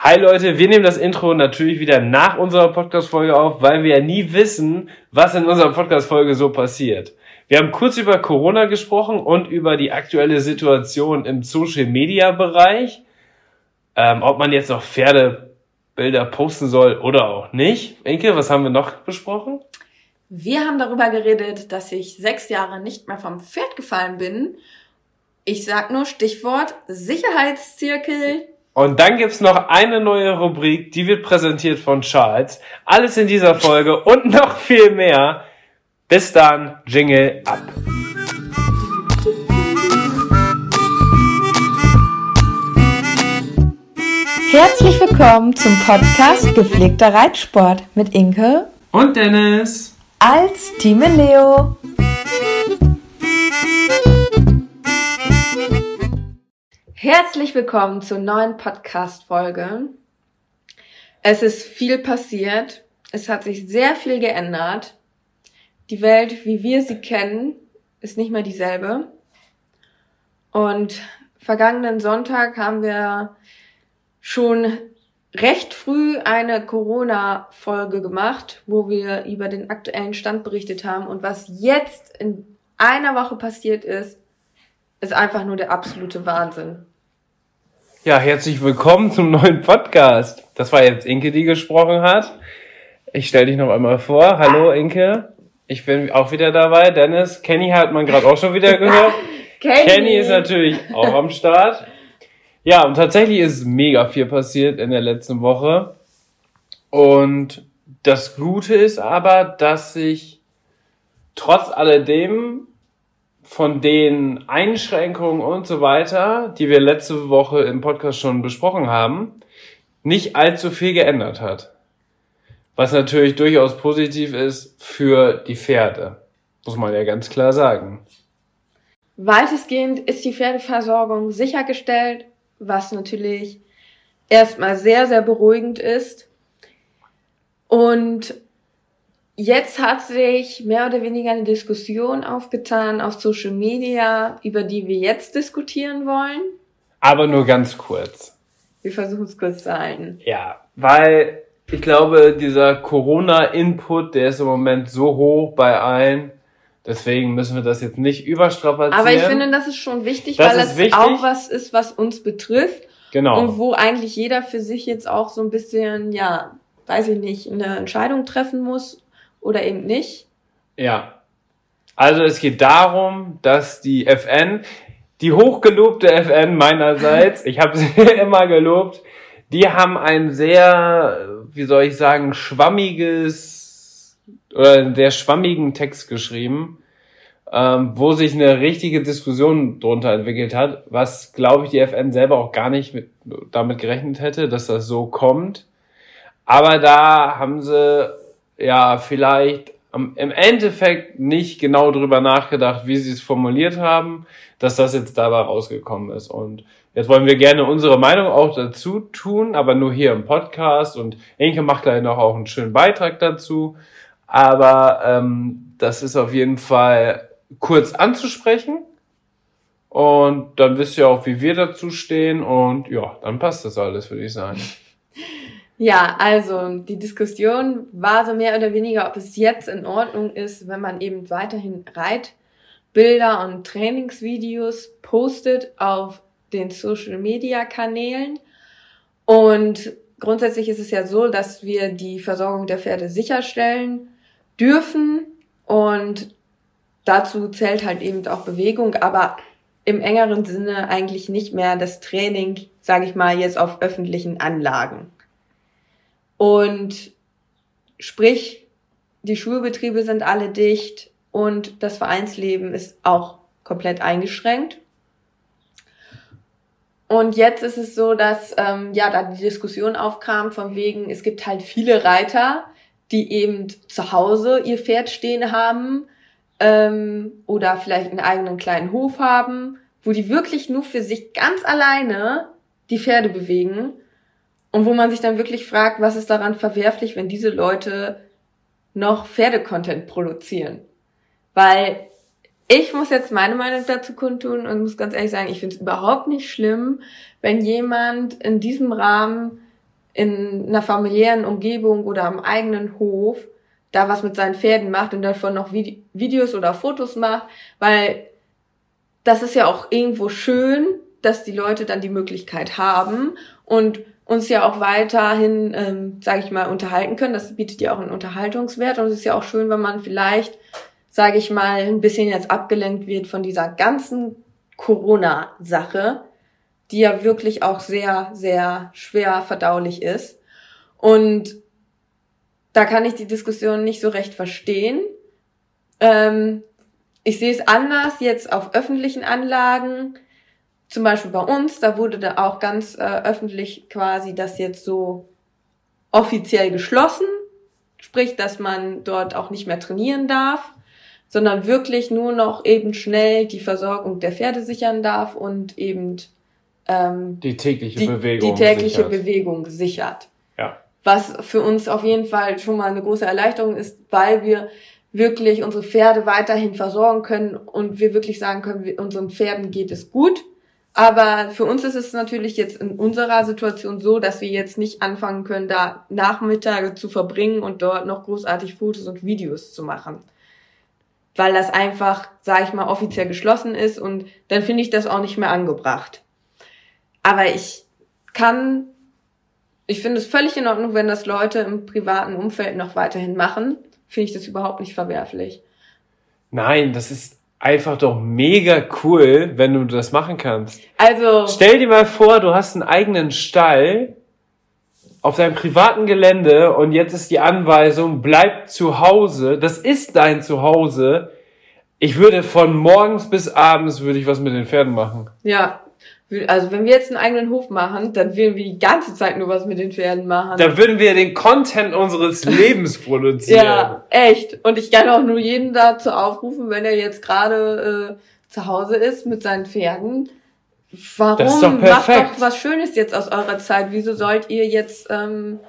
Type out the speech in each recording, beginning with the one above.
Hi Leute, wir nehmen das Intro natürlich wieder nach unserer Podcast-Folge auf, weil wir ja nie wissen, was in unserer Podcast-Folge so passiert. Wir haben kurz über Corona gesprochen und über die aktuelle Situation im Social-Media-Bereich. Ähm, ob man jetzt noch Pferdebilder posten soll oder auch nicht. Inke, was haben wir noch besprochen? Wir haben darüber geredet, dass ich sechs Jahre nicht mehr vom Pferd gefallen bin. Ich sag nur Stichwort Sicherheitszirkel, und dann gibt's noch eine neue Rubrik, die wird präsentiert von Charles. Alles in dieser Folge und noch viel mehr. Bis dann, Jingle ab. Herzlich willkommen zum Podcast Gepflegter Reitsport mit Inke und Dennis als Team Leo. Herzlich willkommen zur neuen Podcast-Folge. Es ist viel passiert. Es hat sich sehr viel geändert. Die Welt, wie wir sie kennen, ist nicht mehr dieselbe. Und vergangenen Sonntag haben wir schon recht früh eine Corona-Folge gemacht, wo wir über den aktuellen Stand berichtet haben. Und was jetzt in einer Woche passiert ist, ist einfach nur der absolute Wahnsinn. Ja, herzlich willkommen zum neuen Podcast. Das war jetzt Inke, die gesprochen hat. Ich stelle dich noch einmal vor. Hallo Inke. Ich bin auch wieder dabei. Dennis, Kenny hat man gerade auch schon wieder gehört. Kenny. Kenny ist natürlich auch am Start. Ja, und tatsächlich ist mega viel passiert in der letzten Woche. Und das Gute ist aber, dass sich trotz alledem von den Einschränkungen und so weiter, die wir letzte Woche im Podcast schon besprochen haben, nicht allzu viel geändert hat. Was natürlich durchaus positiv ist für die Pferde. Muss man ja ganz klar sagen. Weitestgehend ist die Pferdeversorgung sichergestellt, was natürlich erstmal sehr, sehr beruhigend ist. Und Jetzt hat sich mehr oder weniger eine Diskussion aufgetan auf Social Media, über die wir jetzt diskutieren wollen. Aber nur ganz kurz. Wir versuchen es kurz zu halten. Ja, weil ich glaube, dieser Corona-Input, der ist im Moment so hoch bei allen. Deswegen müssen wir das jetzt nicht überstrapazieren. Aber ich finde, das ist schon wichtig, das weil es wichtig. auch was ist, was uns betrifft. Genau. Und wo eigentlich jeder für sich jetzt auch so ein bisschen, ja, weiß ich nicht, eine Entscheidung treffen muss oder eben nicht? Ja. Also es geht darum, dass die FN, die hochgelobte FN meinerseits, ich habe sie immer gelobt, die haben ein sehr, wie soll ich sagen, schwammiges oder einen sehr schwammigen Text geschrieben, ähm, wo sich eine richtige Diskussion drunter entwickelt hat, was, glaube ich, die FN selber auch gar nicht mit, damit gerechnet hätte, dass das so kommt. Aber da haben sie ja vielleicht im Endeffekt nicht genau drüber nachgedacht, wie sie es formuliert haben, dass das jetzt dabei rausgekommen ist. Und jetzt wollen wir gerne unsere Meinung auch dazu tun, aber nur hier im Podcast. Und Inke macht gleich noch auch einen schönen Beitrag dazu. Aber ähm, das ist auf jeden Fall kurz anzusprechen. Und dann wisst ihr auch, wie wir dazu stehen. Und ja, dann passt das alles, würde ich sagen. Ja, also die Diskussion war so mehr oder weniger, ob es jetzt in Ordnung ist, wenn man eben weiterhin Reitbilder und Trainingsvideos postet auf den Social-Media-Kanälen. Und grundsätzlich ist es ja so, dass wir die Versorgung der Pferde sicherstellen dürfen und dazu zählt halt eben auch Bewegung, aber im engeren Sinne eigentlich nicht mehr das Training, sage ich mal, jetzt auf öffentlichen Anlagen. Und sprich, die Schulbetriebe sind alle dicht und das Vereinsleben ist auch komplett eingeschränkt. Und jetzt ist es so, dass ähm, ja da die Diskussion aufkam von wegen, es gibt halt viele Reiter, die eben zu Hause ihr Pferd stehen haben ähm, oder vielleicht einen eigenen kleinen Hof haben, wo die wirklich nur für sich ganz alleine die Pferde bewegen und wo man sich dann wirklich fragt, was ist daran verwerflich, wenn diese Leute noch Pferdecontent produzieren. Weil ich muss jetzt meine Meinung dazu kundtun und muss ganz ehrlich sagen, ich finde es überhaupt nicht schlimm, wenn jemand in diesem Rahmen in einer familiären Umgebung oder am eigenen Hof da was mit seinen Pferden macht und davon noch Videos oder Fotos macht, weil das ist ja auch irgendwo schön, dass die Leute dann die Möglichkeit haben und uns ja auch weiterhin, ähm, sage ich mal, unterhalten können. Das bietet ja auch einen Unterhaltungswert und es ist ja auch schön, wenn man vielleicht, sage ich mal, ein bisschen jetzt abgelenkt wird von dieser ganzen Corona-Sache, die ja wirklich auch sehr, sehr schwer verdaulich ist. Und da kann ich die Diskussion nicht so recht verstehen. Ähm, ich sehe es anders jetzt auf öffentlichen Anlagen zum Beispiel bei uns, da wurde da auch ganz äh, öffentlich quasi das jetzt so offiziell geschlossen, sprich, dass man dort auch nicht mehr trainieren darf, sondern wirklich nur noch eben schnell die Versorgung der Pferde sichern darf und eben ähm, die tägliche die, Bewegung die tägliche sichert. Bewegung sichert. Ja. Was für uns auf jeden Fall schon mal eine große Erleichterung ist, weil wir wirklich unsere Pferde weiterhin versorgen können und wir wirklich sagen können, unseren Pferden geht es gut aber für uns ist es natürlich jetzt in unserer Situation so, dass wir jetzt nicht anfangen können, da Nachmittage zu verbringen und dort noch großartig Fotos und Videos zu machen. Weil das einfach, sag ich mal, offiziell geschlossen ist und dann finde ich das auch nicht mehr angebracht. Aber ich kann, ich finde es völlig in Ordnung, wenn das Leute im privaten Umfeld noch weiterhin machen. Finde ich das überhaupt nicht verwerflich. Nein, das ist einfach doch mega cool, wenn du das machen kannst. Also. Stell dir mal vor, du hast einen eigenen Stall auf deinem privaten Gelände und jetzt ist die Anweisung, bleib zu Hause. Das ist dein Zuhause. Ich würde von morgens bis abends würde ich was mit den Pferden machen. Ja, also wenn wir jetzt einen eigenen Hof machen, dann würden wir die ganze Zeit nur was mit den Pferden machen. Dann würden wir den Content unseres Lebens produzieren. ja, echt. Und ich kann auch nur jeden dazu aufrufen, wenn er jetzt gerade äh, zu Hause ist mit seinen Pferden. Warum? Das ist doch Macht doch was Schönes jetzt aus eurer Zeit. Wieso sollt ihr jetzt ähm,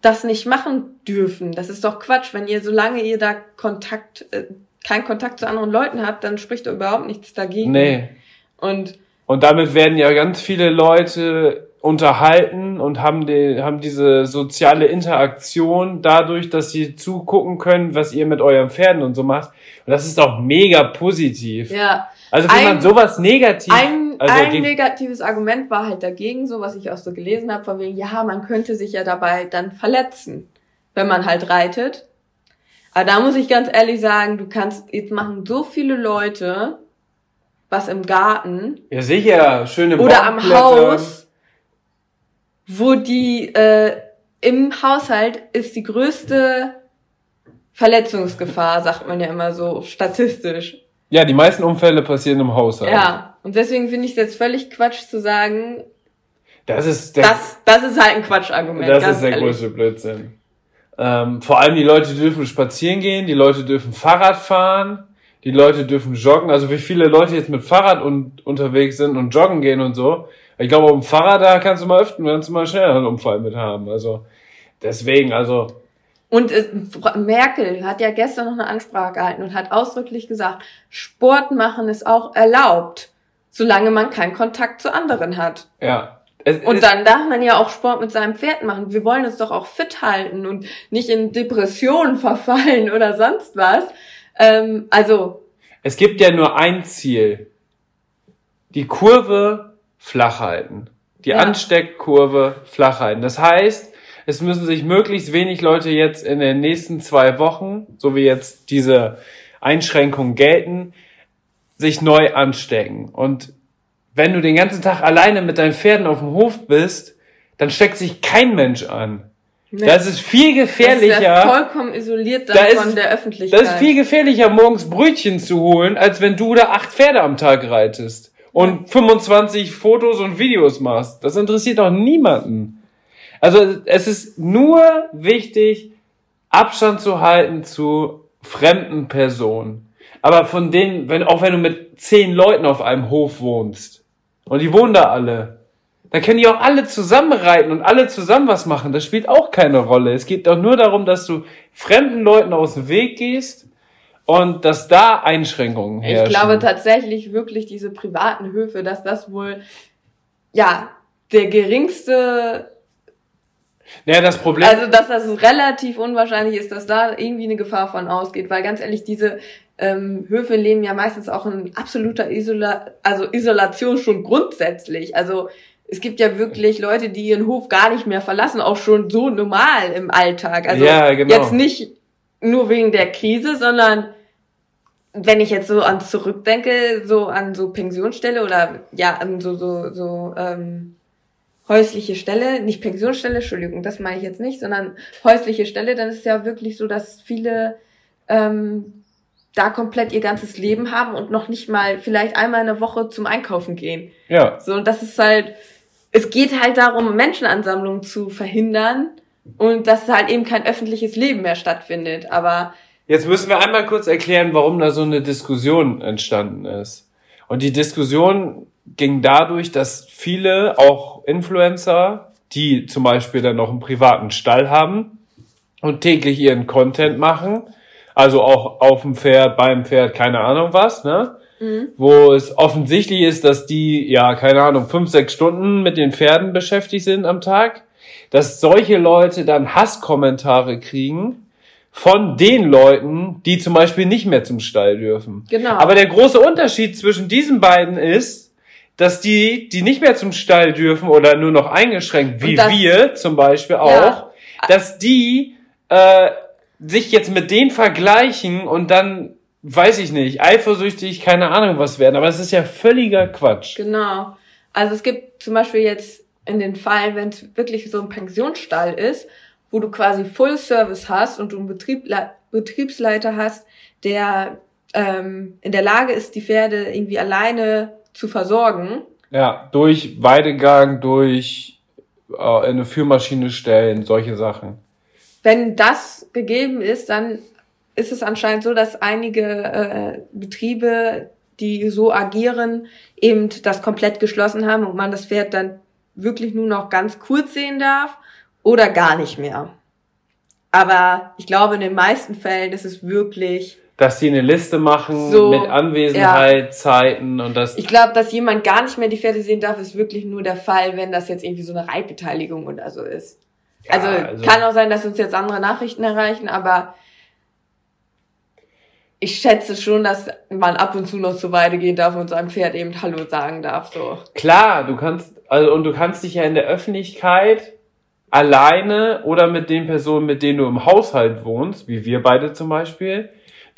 das nicht machen dürfen? Das ist doch Quatsch. Wenn ihr, solange ihr da Kontakt, äh, keinen Kontakt zu anderen Leuten habt, dann spricht doch überhaupt nichts dagegen. Nee. Und und damit werden ja ganz viele Leute unterhalten und haben, die, haben diese soziale Interaktion dadurch, dass sie zugucken können, was ihr mit euren Pferden und so macht. Und das ist auch mega positiv. Ja. Also wenn ein, man sowas negativ. Ein, also ein negatives Argument war halt dagegen, so was ich auch so gelesen habe, von wegen, ja, man könnte sich ja dabei dann verletzen, wenn man halt reitet. Aber da muss ich ganz ehrlich sagen, du kannst, jetzt machen so viele Leute was im Garten. Ja, sicher, schöne Oder am Haus, wo die äh, im Haushalt ist die größte Verletzungsgefahr, sagt man ja immer so statistisch. Ja, die meisten Unfälle passieren im Haushalt. Ja, und deswegen finde ich es jetzt völlig Quatsch zu sagen. Das ist der, das, das ist halt ein Quatschargument. Das ist der ehrlich. größte Blödsinn. Ähm, vor allem die Leute dürfen spazieren gehen, die Leute dürfen Fahrrad fahren die Leute dürfen joggen. Also wie viele Leute jetzt mit Fahrrad und, unterwegs sind und joggen gehen und so. Ich glaube, dem Fahrrad, da kannst du mal öfter, kannst du mal schneller einen Unfall mit haben. Also deswegen, also. Und äh, Merkel hat ja gestern noch eine Ansprache gehalten und hat ausdrücklich gesagt, Sport machen ist auch erlaubt, solange man keinen Kontakt zu anderen hat. Ja. Es, und dann darf man ja auch Sport mit seinem Pferd machen. Wir wollen uns doch auch fit halten und nicht in Depressionen verfallen oder sonst was. Ähm, also. Es gibt ja nur ein Ziel. Die Kurve flach halten. Die ja. Ansteckkurve flach halten. Das heißt, es müssen sich möglichst wenig Leute jetzt in den nächsten zwei Wochen, so wie jetzt diese Einschränkungen gelten, sich neu anstecken. Und wenn du den ganzen Tag alleine mit deinen Pferden auf dem Hof bist, dann steckt sich kein Mensch an. Nee. Das ist viel gefährlicher. Das ist ja vollkommen isoliert dann da ist, von der Öffentlichkeit. Das ist viel gefährlicher, morgens Brötchen zu holen, als wenn du da acht Pferde am Tag reitest. und 25 Fotos und Videos machst. Das interessiert doch niemanden. Also es ist nur wichtig, Abstand zu halten zu fremden Personen. Aber von denen, wenn, auch wenn du mit zehn Leuten auf einem Hof wohnst und die wohnen da alle, dann können die auch alle zusammen reiten und alle zusammen was machen. Das spielt auch keine Rolle. Es geht doch nur darum, dass du fremden Leuten aus dem Weg gehst und dass da Einschränkungen herrschen. Ich glaube tatsächlich wirklich diese privaten Höfe, dass das wohl ja der geringste ja, das Problem. Also, dass das relativ unwahrscheinlich ist, dass da irgendwie eine Gefahr von ausgeht, weil ganz ehrlich, diese ähm, Höfe leben ja meistens auch in absoluter Isola also Isolation schon grundsätzlich. Also es gibt ja wirklich Leute, die ihren Hof gar nicht mehr verlassen, auch schon so normal im Alltag. Also ja, genau. jetzt nicht nur wegen der Krise, sondern wenn ich jetzt so an zurückdenke, so an so Pensionsstelle oder ja an so so so ähm, häusliche Stelle, nicht Pensionsstelle, Entschuldigung, das meine ich jetzt nicht, sondern häusliche Stelle, dann ist es ja wirklich so, dass viele ähm, da komplett ihr ganzes Leben haben und noch nicht mal vielleicht einmal in der Woche zum Einkaufen gehen. Ja. So, und das ist halt, es geht halt darum, Menschenansammlungen zu verhindern und dass halt eben kein öffentliches Leben mehr stattfindet. Aber jetzt müssen wir einmal kurz erklären, warum da so eine Diskussion entstanden ist. Und die Diskussion ging dadurch, dass viele, auch Influencer, die zum Beispiel dann noch einen privaten Stall haben und täglich ihren Content machen, also auch auf dem Pferd, beim Pferd, keine Ahnung was, ne? Mhm. Wo es offensichtlich ist, dass die, ja, keine Ahnung, fünf, sechs Stunden mit den Pferden beschäftigt sind am Tag, dass solche Leute dann Hasskommentare kriegen von den Leuten, die zum Beispiel nicht mehr zum Stall dürfen. Genau. Aber der große Unterschied zwischen diesen beiden ist, dass die, die nicht mehr zum Stall dürfen oder nur noch eingeschränkt, wie das, wir zum Beispiel auch, ja. dass die äh, sich jetzt mit denen vergleichen und dann, weiß ich nicht, eifersüchtig, keine Ahnung was werden. Aber es ist ja völliger Quatsch. Genau. Also es gibt zum Beispiel jetzt in den Fall, wenn es wirklich so ein Pensionsstall ist, wo du quasi Full Service hast und du einen Betrieb, Betriebsleiter hast, der ähm, in der Lage ist, die Pferde irgendwie alleine zu versorgen. Ja, durch Weidegang, durch äh, eine Führmaschine stellen, solche Sachen. Wenn das gegeben ist, dann ist es anscheinend so, dass einige äh, Betriebe, die so agieren, eben das komplett geschlossen haben und man das Pferd dann wirklich nur noch ganz kurz sehen darf oder gar nicht mehr. Aber ich glaube, in den meisten Fällen ist es wirklich dass sie eine Liste machen so, mit Anwesenheit, ja. Zeiten und das. Ich glaube, dass jemand gar nicht mehr die Pferde sehen darf, ist wirklich nur der Fall, wenn das jetzt irgendwie so eine Reitbeteiligung oder so ist. Ja, also, also kann auch sein, dass uns jetzt andere Nachrichten erreichen, aber ich schätze schon, dass man ab und zu noch zur Weide gehen darf und seinem Pferd eben Hallo sagen darf. So. Klar, du kannst, also und du kannst dich ja in der Öffentlichkeit alleine oder mit den Personen, mit denen du im Haushalt wohnst, wie wir beide zum Beispiel,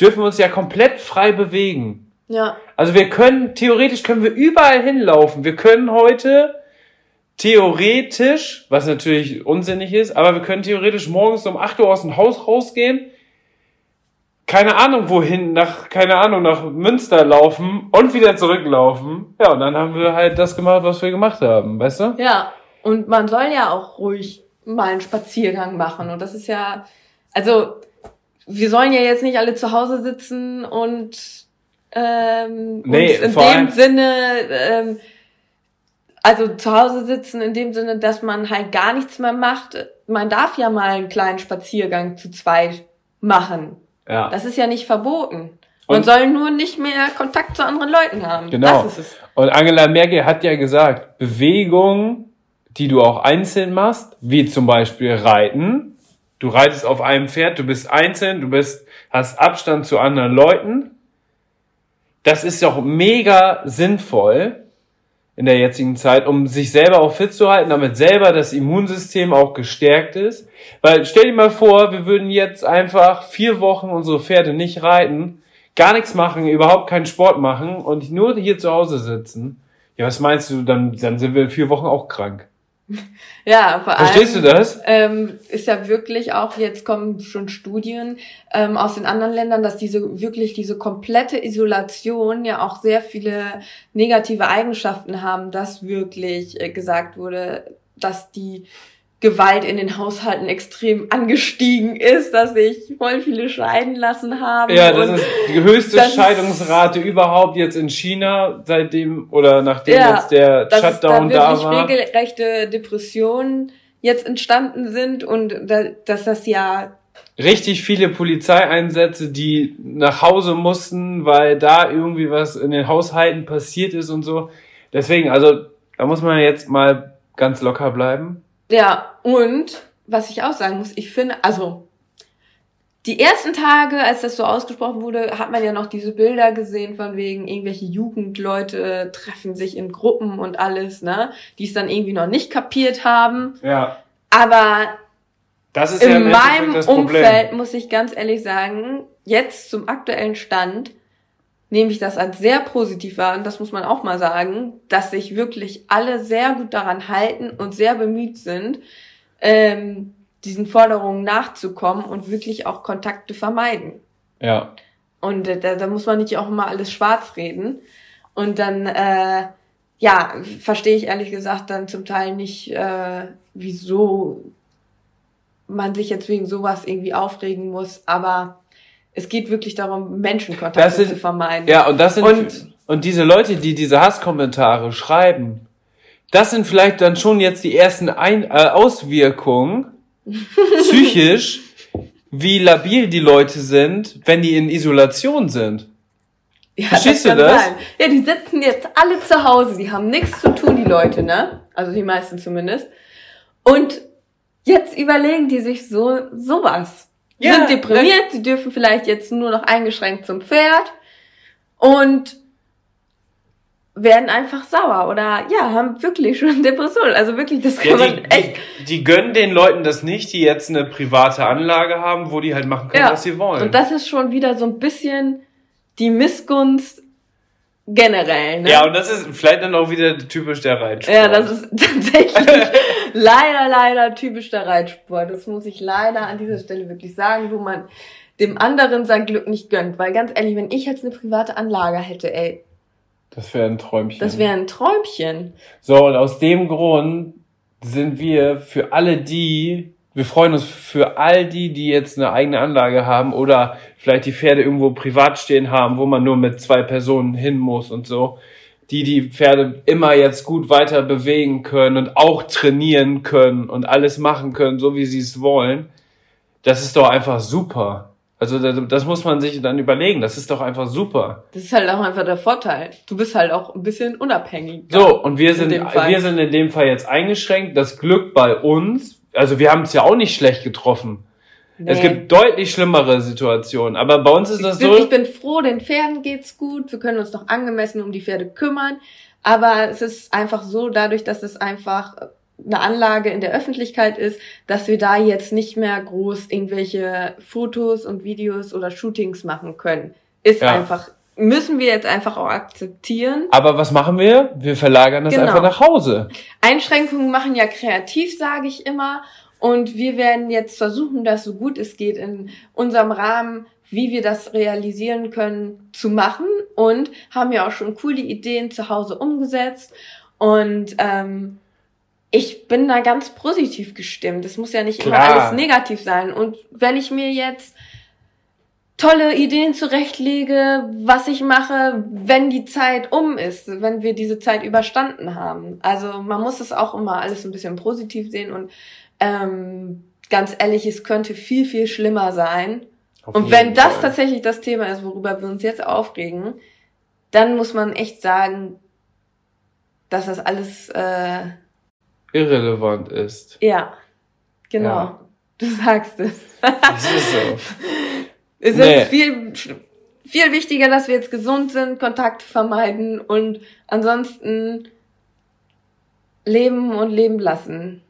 dürfen wir uns ja komplett frei bewegen. Ja. Also wir können, theoretisch können wir überall hinlaufen. Wir können heute theoretisch, was natürlich unsinnig ist, aber wir können theoretisch morgens um 8 Uhr aus dem Haus rausgehen, keine Ahnung wohin, nach, keine Ahnung, nach Münster laufen und wieder zurücklaufen. Ja, und dann haben wir halt das gemacht, was wir gemacht haben, weißt du? Ja, und man soll ja auch ruhig mal einen Spaziergang machen und das ist ja, also wir sollen ja jetzt nicht alle zu Hause sitzen und ähm, nee, in dem Sinne, ähm, also zu Hause sitzen in dem Sinne, dass man halt gar nichts mehr macht. Man darf ja mal einen kleinen Spaziergang zu zweit machen. Ja. Das ist ja nicht verboten. Man und soll nur nicht mehr Kontakt zu anderen Leuten haben. Genau. Und Angela Merkel hat ja gesagt, Bewegung, die du auch einzeln machst, wie zum Beispiel Reiten, Du reitest auf einem Pferd, du bist einzeln, du bist, hast Abstand zu anderen Leuten. Das ist doch mega sinnvoll in der jetzigen Zeit, um sich selber auch fit zu halten, damit selber das Immunsystem auch gestärkt ist. Weil stell dir mal vor, wir würden jetzt einfach vier Wochen unsere Pferde nicht reiten, gar nichts machen, überhaupt keinen Sport machen und nur hier zu Hause sitzen. Ja, was meinst du, dann, dann sind wir vier Wochen auch krank. Ja, vor allem. Verstehst du das? Ähm, ist ja wirklich auch, jetzt kommen schon Studien ähm, aus den anderen Ländern, dass diese wirklich diese komplette Isolation ja auch sehr viele negative Eigenschaften haben, dass wirklich äh, gesagt wurde, dass die Gewalt in den Haushalten extrem angestiegen ist, dass sich voll viele scheiden lassen haben. Ja, das ist die höchste Scheidungsrate überhaupt jetzt in China, seitdem oder nachdem Ja, jetzt der Shutdown da da wirklich war. regelrechte Depressionen jetzt entstanden sind und da, dass das ja Richtig viele Polizeieinsätze, die nach Hause mussten, weil da irgendwie was in den Haushalten passiert ist und so. Deswegen, also da muss man jetzt mal ganz locker bleiben. Ja, und was ich auch sagen muss, ich finde, also die ersten Tage, als das so ausgesprochen wurde, hat man ja noch diese Bilder gesehen von wegen irgendwelche Jugendleute treffen sich in Gruppen und alles, ne, die es dann irgendwie noch nicht kapiert haben. Ja. Aber Das ist ja in Endeffekt meinem. Umfeld muss ich ganz ehrlich sagen, jetzt zum aktuellen Stand nehme ich das als sehr positiv wahr und das muss man auch mal sagen, dass sich wirklich alle sehr gut daran halten und sehr bemüht sind, ähm, diesen Forderungen nachzukommen und wirklich auch Kontakte vermeiden. Ja. Und äh, da, da muss man nicht auch immer alles schwarz reden. Und dann, äh, ja, verstehe ich ehrlich gesagt dann zum Teil nicht, äh, wieso man sich jetzt wegen sowas irgendwie aufregen muss. Aber es geht wirklich darum, Das Menschenkontakte sind- zu vermeiden. Ja, und das sind Und- und, diese Leute, die diese Hasskommentare schreiben, das sind vielleicht dann schon jetzt die ersten Ein äh, Auswirkungen psychisch, wie labil die Leute sind, wenn die in Isolation sind. Ja, Verstehst du kann das? Sein. Ja, die sitzen jetzt alle zu Hause, die haben nichts zu tun, die Leute, ne? Also die meisten zumindest. Und jetzt überlegen die sich so sowas. Ja, sind deprimiert, sie dürfen vielleicht jetzt nur noch eingeschränkt zum Pferd und werden einfach sauer oder ja, haben wirklich schon Depressionen. Also wirklich, das kann Ja, man die, echt. die, die gönnen den Leuten das nicht, die jetzt eine private Anlage haben, wo die halt machen können, Ja. was sie wollen. Und das ist schon wieder so ein bisschen die Missgunst generell, ne? ja, und das ist vielleicht dann auch wieder typisch der Reitsport. Ja, das ist tatsächlich leider, leider typisch der Reitsport. Das muss ich leider an dieser Stelle wirklich sagen, wo man dem anderen sein Glück nicht gönnt. Weil ganz ehrlich, wenn ich jetzt eine private Anlage hätte, ey, Das wäre ein Träumchen. das wäre ein Träumchen. So, und aus dem Grund sind wir für alle die, wir freuen uns für all die, die jetzt eine eigene Anlage haben oder vielleicht die Pferde irgendwo privat stehen haben, wo man nur mit zwei Personen hin muss und so, die die Pferde immer jetzt gut weiter bewegen können und auch trainieren können und alles machen können, so wie sie es wollen. Das ist doch einfach super. Also das, muss man sich dann überlegen. Das ist doch einfach super. Das ist halt auch einfach der Vorteil. Du bist halt auch ein bisschen unabhängig. So, und wir In sind, wir sind in dem Fall jetzt eingeschränkt. Das Glück bei uns, also wir haben es ja auch nicht schlecht getroffen. Es Nee. gibt deutlich schlimmere Situationen, aber bei uns ist das ich, bin, so. ich bin froh, den Pferden geht's gut. Wir können uns noch angemessen um die Pferde kümmern. Aber es ist einfach so, dadurch, dass es einfach eine Anlage in der Öffentlichkeit ist, dass wir da jetzt nicht mehr groß irgendwelche Fotos und Videos oder Shootings machen können. Ist Ja. einfach, müssen wir jetzt einfach auch akzeptieren. aber was machen wir? Wir verlagern das Genau. einfach nach Hause. Einschränkungen machen ja kreativ, sage ich immer. Und wir werden jetzt versuchen, das so gut es geht in unserem Rahmen, wie wir das realisieren können, zu machen. Und haben ja auch schon coole Ideen zu Hause umgesetzt. Und ähm, ich bin da ganz positiv gestimmt. Es muss ja nicht immer Klar. alles negativ sein. Und wenn ich mir jetzt tolle Ideen zurechtlege, was ich mache, wenn die Zeit um ist, wenn wir diese Zeit überstanden haben. Also man muss es auch immer alles ein bisschen positiv sehen und ähm, ganz ehrlich, es könnte viel, viel schlimmer sein. Und wenn das Fall. tatsächlich das Thema ist, worüber wir uns jetzt aufregen, dann muss man echt sagen, dass das alles, äh, irrelevant ist. ja, genau, Ja. du sagst es. Das ist so. Es Nee. ist viel, viel wichtiger, dass wir jetzt gesund sind, Kontakte vermeiden und ansonsten leben und leben lassen.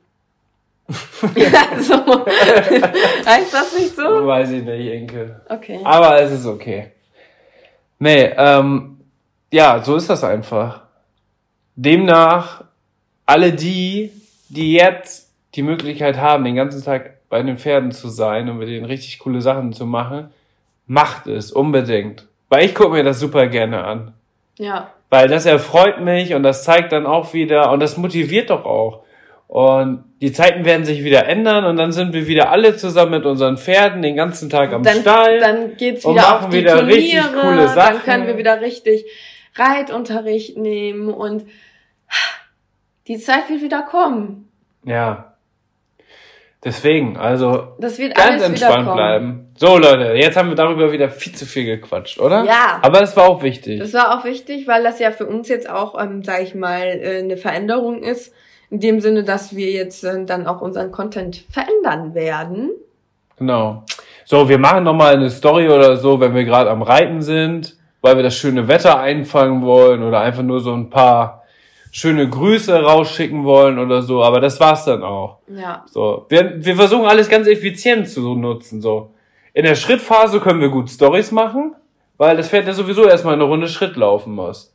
also, heißt das nicht so? Weiß ich nicht, Enkel. Okay. Aber es ist okay. Nee, ähm, ja, so ist das einfach. Demnach, alle die, die jetzt die Möglichkeit haben, den ganzen Tag bei den Pferden zu sein und mit denen richtig coole Sachen zu machen, macht es unbedingt. Weil ich gucke mir das super gerne an. Ja. Weil das erfreut mich und das zeigt dann auch wieder und das motiviert doch auch. Und die Zeiten werden sich wieder ändern und dann sind wir wieder alle zusammen mit unseren Pferden den ganzen Tag am dann, Stall. Dann geht's und wieder machen auf die wieder Turniere, richtig coole Sachen. dann können wir wieder richtig Reitunterricht nehmen und die Zeit wird wieder kommen. Ja. Deswegen, also Das wird ganz alles entspannt bleiben. So Leute, jetzt haben wir darüber wieder viel zu viel gequatscht, oder? Ja. Aber es war auch wichtig. Das war auch wichtig, weil das ja für uns jetzt auch, ähm, sage ich mal, äh, eine Veränderung ist. In dem Sinne, dass wir jetzt äh, dann auch unseren Content verändern werden. Genau. So, wir machen nochmal eine Story oder so, wenn wir gerade am Reiten sind, weil wir das schöne Wetter einfangen wollen oder einfach nur so ein paar schöne Grüße rausschicken wollen oder so. Aber das war's dann auch. Ja. So, wir, wir versuchen alles ganz effizient zu nutzen. So, in der Schrittphase können wir gut Stories machen, weil das Pferd ja sowieso erstmal eine Runde Schritt laufen muss.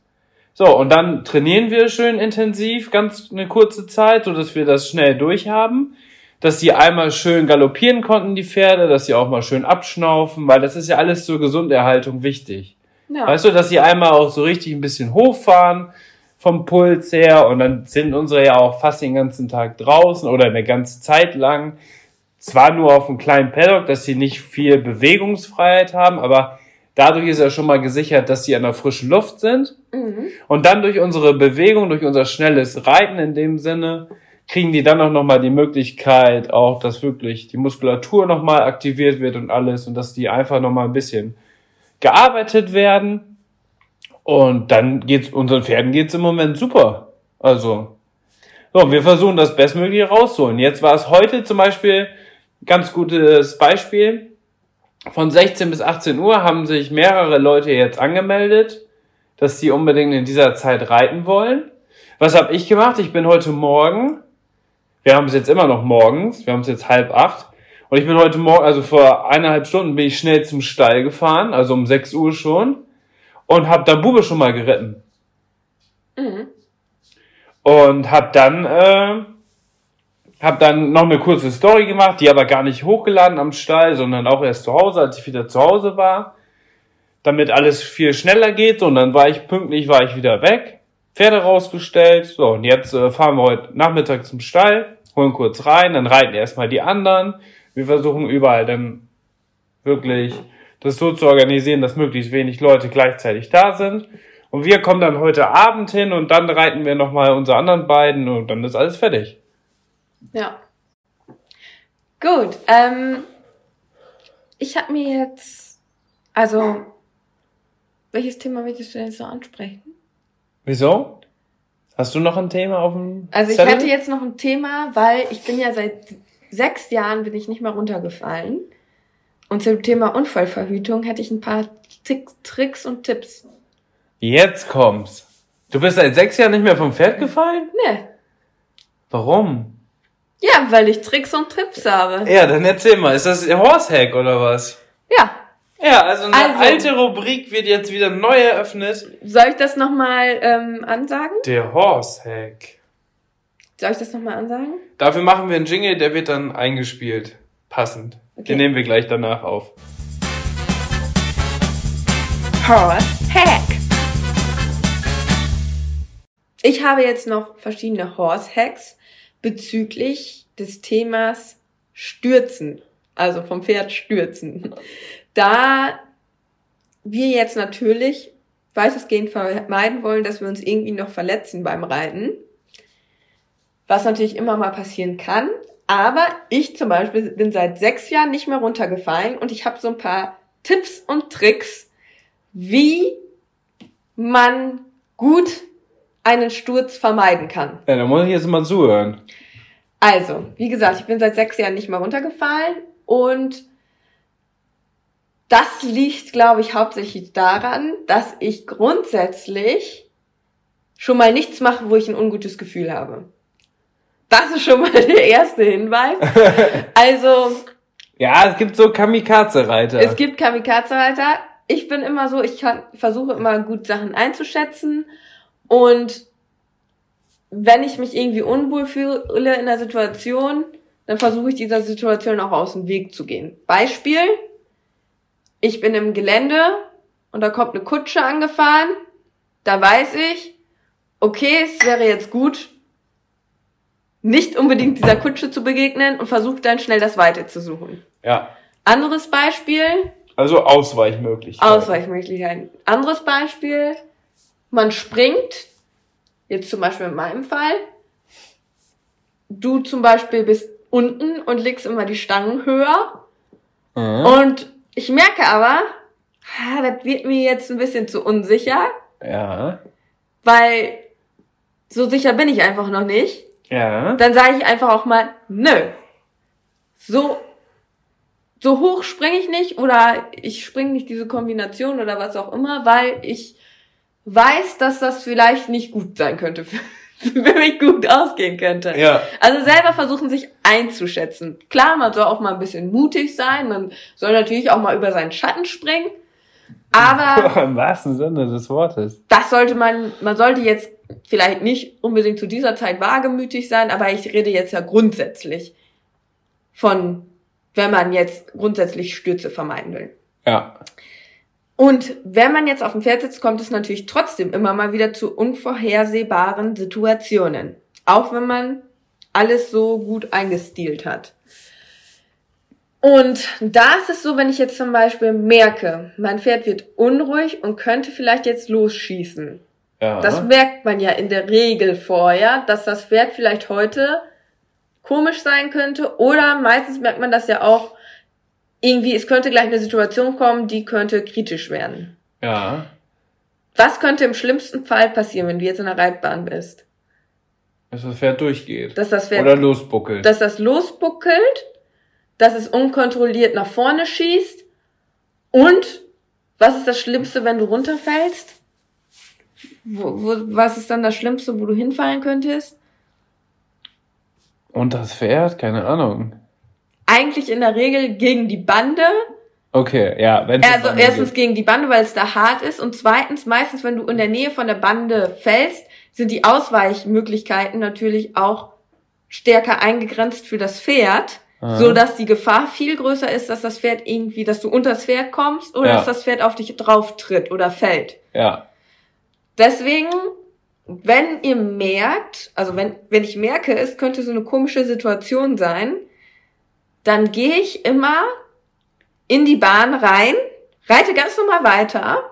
So, und dann trainieren wir schön intensiv, ganz eine kurze Zeit, so dass wir das schnell durchhaben. Dass die einmal schön galoppieren konnten, die Pferde, dass sie auch mal schön abschnaufen, weil das ist ja alles zur Gesunderhaltung wichtig. Ja. Weißt du, dass sie einmal auch so richtig ein bisschen hochfahren vom Puls her und dann sind unsere ja auch fast den ganzen Tag draußen oder eine ganze Zeit lang. Zwar nur auf einem kleinen Paddock, dass sie nicht viel Bewegungsfreiheit haben, aber dadurch ist ja schon mal gesichert, dass sie an der frischen Luft sind. Mhm. Und dann durch unsere Bewegung, durch unser schnelles Reiten in dem Sinne, kriegen die dann auch nochmal die Möglichkeit, auch, dass wirklich die Muskulatur nochmal aktiviert wird und alles und dass die einfach nochmal ein bisschen gearbeitet werden. Und dann geht's, unseren Pferden geht's im Moment super. Also, so, wir versuchen das Bestmögliche rauszuholen. Jetzt war es heute zum Beispiel ein ganz gutes Beispiel. Von 16 bis 18 Uhr haben sich mehrere Leute jetzt angemeldet, dass sie unbedingt in dieser Zeit reiten wollen. Was habe ich gemacht? Ich bin heute Morgen, wir haben es jetzt immer noch morgens, wir haben es jetzt halb acht, und ich bin heute Morgen, also vor eineinhalb Stunden bin ich schnell zum Stall gefahren, also um 6 Uhr schon, und habe dann Bube schon mal geritten. Mhm. Und hab dann, äh, hab dann noch eine kurze Story gemacht, die aber gar nicht hochgeladen am Stall, sondern auch erst zu Hause, als ich wieder zu Hause war, damit alles viel schneller geht. Und dann war ich pünktlich, war ich wieder weg, Pferde rausgestellt. So, und jetzt äh, fahren wir heute Nachmittag zum Stall, holen kurz rein, dann reiten erstmal die anderen. Wir versuchen überall dann wirklich das so zu organisieren, dass möglichst wenig Leute gleichzeitig da sind. Und wir kommen dann heute Abend hin und dann reiten wir nochmal unsere anderen beiden und dann ist alles fertig. Ja. Gut. Ähm, ich habe mir jetzt, also, welches Thema möchtest du denn jetzt noch ansprechen? Wieso? Hast du noch ein Thema auf dem Also ich Zettel? hätte jetzt noch ein Thema, weil ich bin ja seit sechs Jahren bin ich nicht mehr runtergefallen. Und zum Thema Unfallverhütung hätte ich ein paar Tick- Tricks und Tipps. Jetzt kommt's. Du bist seit sechs Jahren nicht mehr vom Pferd gefallen? Ne. Warum? Ja, weil ich Tricks und Tipps habe. Ja, dann erzähl mal. Ist das Horsehack oder was? Ja. Ja, also eine Also- alte Rubrik wird jetzt wieder neu eröffnet. Soll ich das nochmal ähm, ansagen? Der Horsehack. Soll ich das nochmal ansagen? Dafür machen wir einen Jingle, der wird dann eingespielt. Passend. Okay. Den nehmen wir gleich danach auf. Horse Hack. Ich habe jetzt noch verschiedene Horse Hacks bezüglich des Themas Stürzen. Also vom Pferd stürzen. Da wir jetzt natürlich weitestgehend vermeiden wollen, dass wir uns irgendwie noch verletzen beim Reiten. Was natürlich immer mal passieren kann. Aber ich zum Beispiel bin seit sechs Jahren nicht mehr runtergefallen und ich habe so ein paar Tipps und Tricks, wie man gut einen Sturz vermeiden kann. Ja, da muss ich jetzt mal zuhören. Also, wie gesagt, ich bin seit sechs Jahren nicht mehr runtergefallen und das liegt, glaube ich, hauptsächlich daran, dass ich grundsätzlich schon mal nichts mache, wo ich ein ungutes Gefühl habe. Das ist schon mal der erste Hinweis. Also, Ja, es gibt so Kamikaze-Reiter. Es gibt Kamikaze-Reiter. Ich bin immer so, ich kann, versuche immer gut Sachen einzuschätzen und wenn ich mich irgendwie unwohl fühle in der Situation, dann versuche ich dieser Situation auch aus dem Weg zu gehen. Beispiel, ich bin im Gelände und da kommt eine Kutsche angefahren, da weiß ich, okay, es wäre jetzt gut, nicht unbedingt dieser Kutsche zu begegnen und versuche dann schnell das Weite zu suchen. Ja. Anderes Beispiel. Also Ausweichmöglichkeiten. Ausweichmöglichkeiten. Anderes Beispiel, man springt, jetzt zum Beispiel in meinem Fall, du zum Beispiel bist unten und legst immer die Stangen höher. Mhm. Und ich merke aber, das wird mir jetzt ein bisschen zu unsicher. Ja. Weil so sicher bin ich einfach noch nicht. Ja. Dann sage ich einfach auch mal, nö. So, so hoch springe ich nicht oder ich springe nicht diese Kombination oder was auch immer, weil ich weiß, dass das vielleicht nicht gut sein könnte für, mich gut ausgehen könnte. Ja. Also selber versuchen, sich einzuschätzen. Klar, man soll auch mal ein bisschen mutig sein, man soll natürlich auch mal über seinen Schatten springen. Aber. Im wahrsten Sinne des Wortes. Das sollte man, man sollte jetzt vielleicht nicht unbedingt zu dieser Zeit wagemütig sein, aber ich rede jetzt ja grundsätzlich von, wenn man jetzt grundsätzlich Stürze vermeiden will. Ja. Und wenn man jetzt auf dem Pferd sitzt, kommt es natürlich trotzdem immer mal wieder zu unvorhersehbaren Situationen. Auch wenn man alles so gut eingestielt hat. Und da ist es so, wenn ich jetzt zum Beispiel merke, mein Pferd wird unruhig und könnte vielleicht jetzt losschießen. Ja. Das merkt man ja in der Regel vorher, dass das Pferd vielleicht heute komisch sein könnte. Oder meistens merkt man das ja auch irgendwie, es könnte gleich eine Situation kommen, die könnte kritisch werden. Ja. Was könnte im schlimmsten Fall passieren, wenn du jetzt in der Reitbahn bist? Dass das Pferd durchgeht. Dass das Pferd, Oder losbuckelt. Dass das losbuckelt, dass es unkontrolliert nach vorne schießt. Und was ist das Schlimmste, wenn du runterfällst? Wo, wo, was ist dann das Schlimmste, wo du hinfallen könntest? Und das Pferd? Keine Ahnung. Eigentlich in der Regel gegen die Bande. Okay, ja. Wenn's also erstens geht. gegen die Bande, weil es da hart ist. Und zweitens, meistens, wenn du in der Nähe von der Bande fällst, sind die Ausweichmöglichkeiten natürlich auch stärker eingegrenzt für das Pferd. Aha. so dass die Gefahr viel größer ist, dass das Pferd irgendwie, dass du unter das Pferd kommst oder ja. dass das Pferd auf dich drauf tritt oder fällt. Ja. Deswegen, wenn ihr merkt, also wenn, wenn ich merke, es könnte so eine komische Situation sein, dann gehe ich immer in die Bahn rein, reite ganz normal weiter,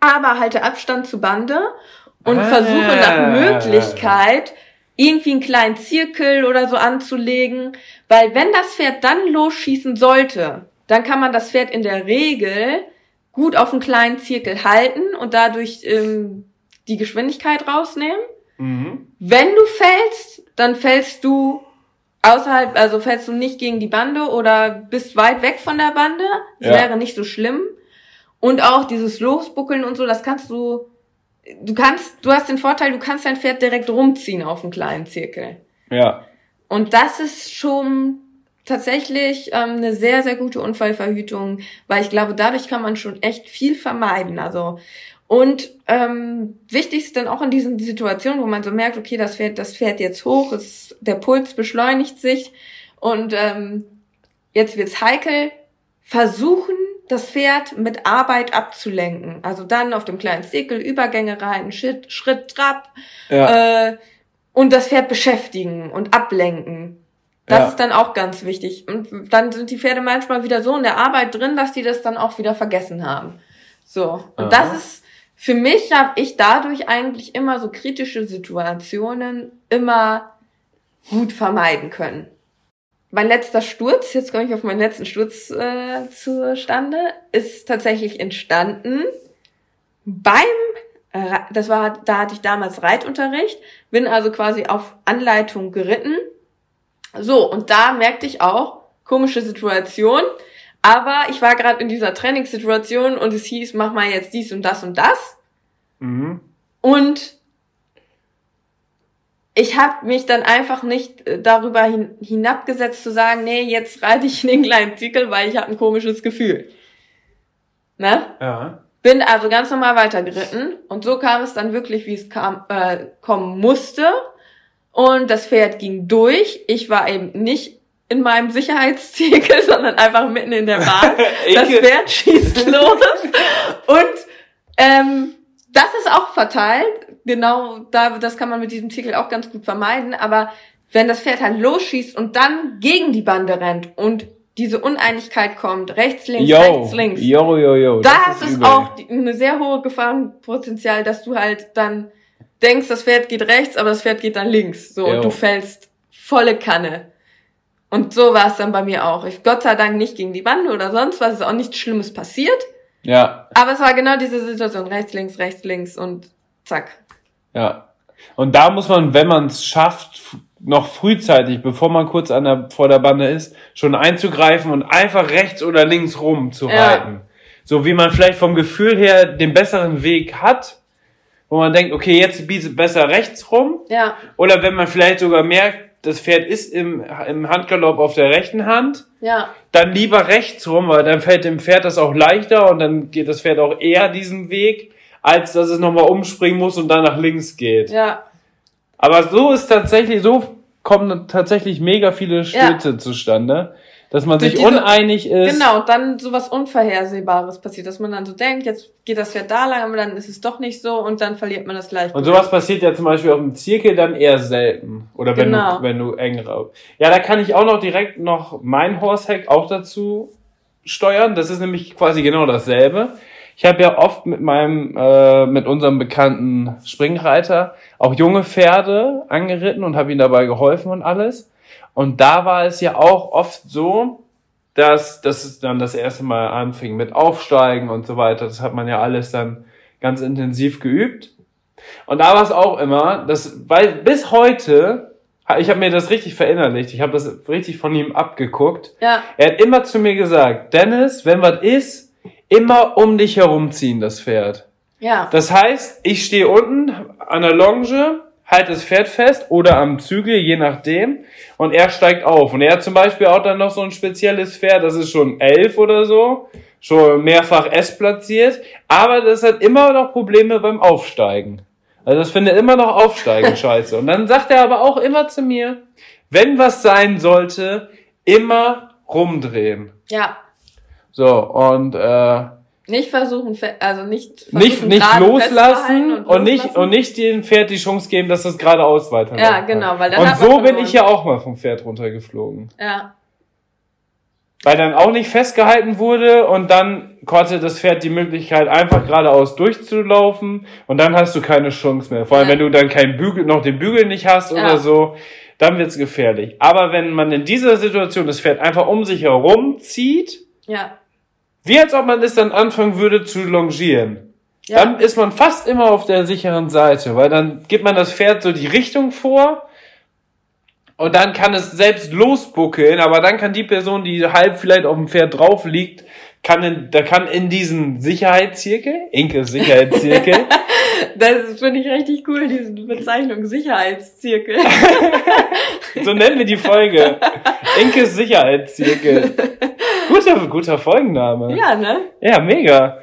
aber halte Abstand zu Bande und ah. versuche nach Möglichkeit irgendwie einen kleinen Zirkel oder so anzulegen, weil wenn das Pferd dann losschießen sollte, dann kann man das Pferd in der Regel gut auf einen kleinen Zirkel halten und dadurch ähm, die Geschwindigkeit rausnehmen. Mhm. Wenn du fällst, dann fällst du außerhalb, also fällst du nicht gegen die Bande oder bist weit weg von der Bande. Das ja. wäre nicht so schlimm. Und auch dieses Losbuckeln und so, das kannst du, du kannst, du hast den Vorteil, du kannst dein Pferd direkt rumziehen auf einen kleinen Zirkel. Ja. Und das ist schon tatsächlich ähm, eine sehr, sehr gute Unfallverhütung, weil ich glaube, dadurch kann man schon echt viel vermeiden. Also und ähm, wichtig ist dann auch in diesen Situationen, wo man so merkt, okay, das fährt, das fährt jetzt hoch, es, der Puls beschleunigt sich und ähm, jetzt wird's heikel, versuchen, das Pferd mit Arbeit abzulenken. Also dann auf dem kleinen Zirkel Übergänge rein, Schritt, Schritt, Trab ja. äh, und das Pferd beschäftigen und ablenken. Das ja. ist dann auch ganz wichtig. Und dann sind die Pferde manchmal wieder so in der Arbeit drin, dass die das dann auch wieder vergessen haben. So. Und Aha. das ist, für mich habe ich dadurch eigentlich immer so kritische Situationen immer gut vermeiden können. Mein letzter Sturz, jetzt komme ich auf meinen letzten Sturz äh, zustande, ist tatsächlich entstanden beim, das war, da hatte ich damals Reitunterricht, bin also quasi auf Anleitung geritten so, und da merkte ich auch, komische Situation, aber ich war gerade in dieser Trainingssituation und es hieß, mach mal jetzt dies und das und das. Mhm. Und ich habe mich dann einfach nicht äh, darüber hin, hinabgesetzt zu sagen, nee, jetzt reite ich in den kleinen Zirkel, weil ich habe ein komisches Gefühl. Ne? Ja. Bin also ganz normal weitergeritten und so kam es dann wirklich, wie es kam, äh, kommen musste. Und das Pferd ging durch. Ich war eben nicht in meinem Sicherheitszirkel, sondern einfach mitten in der Bahn. Das Pferd schießt los. Und ähm, das ist auch verteilt. Genau, da, das kann man mit diesem Zirkel auch ganz gut vermeiden. Aber wenn das Pferd halt losschießt und dann gegen die Bande rennt und diese Uneinigkeit kommt, rechts, links, Yo, rechts, links. yo, yo, yo. Da das ist ist auch die- eine sehr hohe Gefahrenpotenzial, dass du halt dann denkst, das Pferd geht rechts, aber das Pferd geht dann links. So, Jo. und du fällst volle Kanne. Und so war es dann bei mir auch. Ich Gott sei Dank nicht gegen die Bande oder sonst was, ist auch nichts Schlimmes passiert. Ja, Aber es war genau diese Situation, rechts, links, rechts, links und zack. ja. Und da muss man, wenn man es schafft, noch frühzeitig, bevor man kurz an der, vor der Bande ist, schon einzugreifen und einfach rechts oder links rum zu Ja. reiten. So wie man vielleicht vom Gefühl her den besseren Weg hat, wo man denkt, okay, jetzt bietet besser rechts rum. Ja, Oder wenn man vielleicht sogar merkt, das Pferd ist im, im Handgalopp auf der rechten Hand, ja, dann lieber rechts rum, weil dann fällt dem Pferd das auch leichter und dann geht das Pferd auch eher diesen Weg, als dass es nochmal umspringen muss und dann nach links geht. ja, Aber so ist tatsächlich, so kommen tatsächlich mega viele Stürze zustande, dass man sich diese- uneinig ist. genau. Und dann sowas Unvorhersehbares passiert, dass man dann so denkt, jetzt geht das Pferd da lang, aber dann ist es doch nicht so und dann verliert man das gleich. Und sowas passiert ja zum Beispiel auf dem Zirkel dann eher selten. Oder wenn Genau. du, wenn du eng raub. Ja, da kann ich auch noch direkt noch mein Horsehack auch dazu steuern. Das ist nämlich quasi genau dasselbe. Ich habe ja oft mit meinem, äh, mit unserem bekannten Springreiter auch junge Pferde angeritten und habe ihm dabei geholfen und alles. Und da war es ja auch oft so, dass, dass es dann das erste Mal anfing mit Aufsteigen und so weiter. Das hat man ja alles dann ganz intensiv geübt. Und da war es auch immer, dass, weil bis heute, ich habe mir das richtig verinnerlicht, ich habe das richtig von ihm abgeguckt. Ja, Er hat immer zu mir gesagt, Dennis, wenn was ist, immer um dich herumziehen, das Pferd. ja, Das heißt, ich stehe unten an der Longe, halte das Pferd fest oder am Zügel, je nachdem, und er steigt auf. Und er hat zum Beispiel auch dann noch so ein spezielles Pferd, das ist schon elf oder so, schon mehrfach S platziert, aber das hat immer noch Probleme beim Aufsteigen. Also das findet immer noch Aufsteigen scheiße. Und dann sagt er aber auch immer zu mir, wenn was sein sollte, immer rumdrehen. ja. So, und äh, Nicht versuchen, also nicht nicht, versuchen, nicht gerade loslassen festzuhalten und, nicht loslassen. und nicht dem Pferd die Chance geben, dass es geradeaus weiterläuft. Ja, genau, weil dann Und so bin ich ja auch mal vom Pferd runtergeflogen. Ja, Weil dann auch nicht festgehalten wurde und dann konnte das Pferd die Möglichkeit, einfach geradeaus durchzulaufen und dann hast du keine Chance mehr. Vor allem, Ja. wenn du dann keinen Bügel, noch den Bügel nicht hast Ja. oder so, dann wird's gefährlich. Aber wenn man in dieser Situation das Pferd einfach um sich herum zieht, ja, wie als ob man es dann anfangen würde zu longieren. ja. Dann ist man fast immer auf der sicheren Seite, weil dann gibt man das Pferd so die Richtung vor und dann kann es selbst losbuckeln, aber dann kann die Person, die halb vielleicht auf dem Pferd drauf liegt, kann in, da kann in diesen Sicherheitszirkel, Inkes Sicherheitszirkel, Das finde ich richtig cool, diese Bezeichnung Sicherheitszirkel. so nennen wir die Folge, Inkes Sicherheitszirkel. Guter, guter Folgenname. ja, ne? Ja, mega.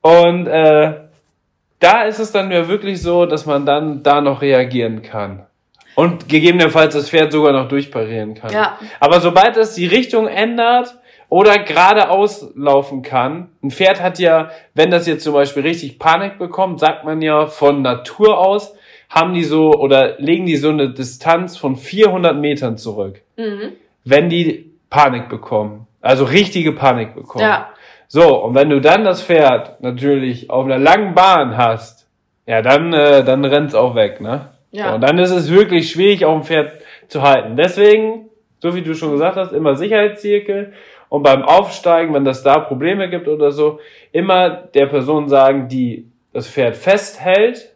Und äh, da ist es dann ja wirklich so, dass man dann da noch reagieren kann. Und gegebenenfalls das Pferd sogar noch durchparieren kann. Ja. Aber sobald es die Richtung ändert oder geradeaus laufen kann, ein Pferd hat ja, wenn das jetzt zum Beispiel richtig Panik bekommt, sagt man ja von Natur aus, haben die so oder legen die so eine Distanz von 400 Metern zurück, Mhm. wenn die Panik bekommen. Also richtige Panik bekommen. Ja, So, und wenn du dann das Pferd natürlich auf einer langen Bahn hast, ja, dann, äh, dann rennt's auch weg, ne? Ja. So, und dann ist es wirklich schwierig, auf dem Pferd zu halten. Deswegen, so wie du schon gesagt hast, immer Sicherheitszirkel. Und beim Aufsteigen, wenn das da Probleme gibt oder so, immer der Person sagen, die das Pferd festhält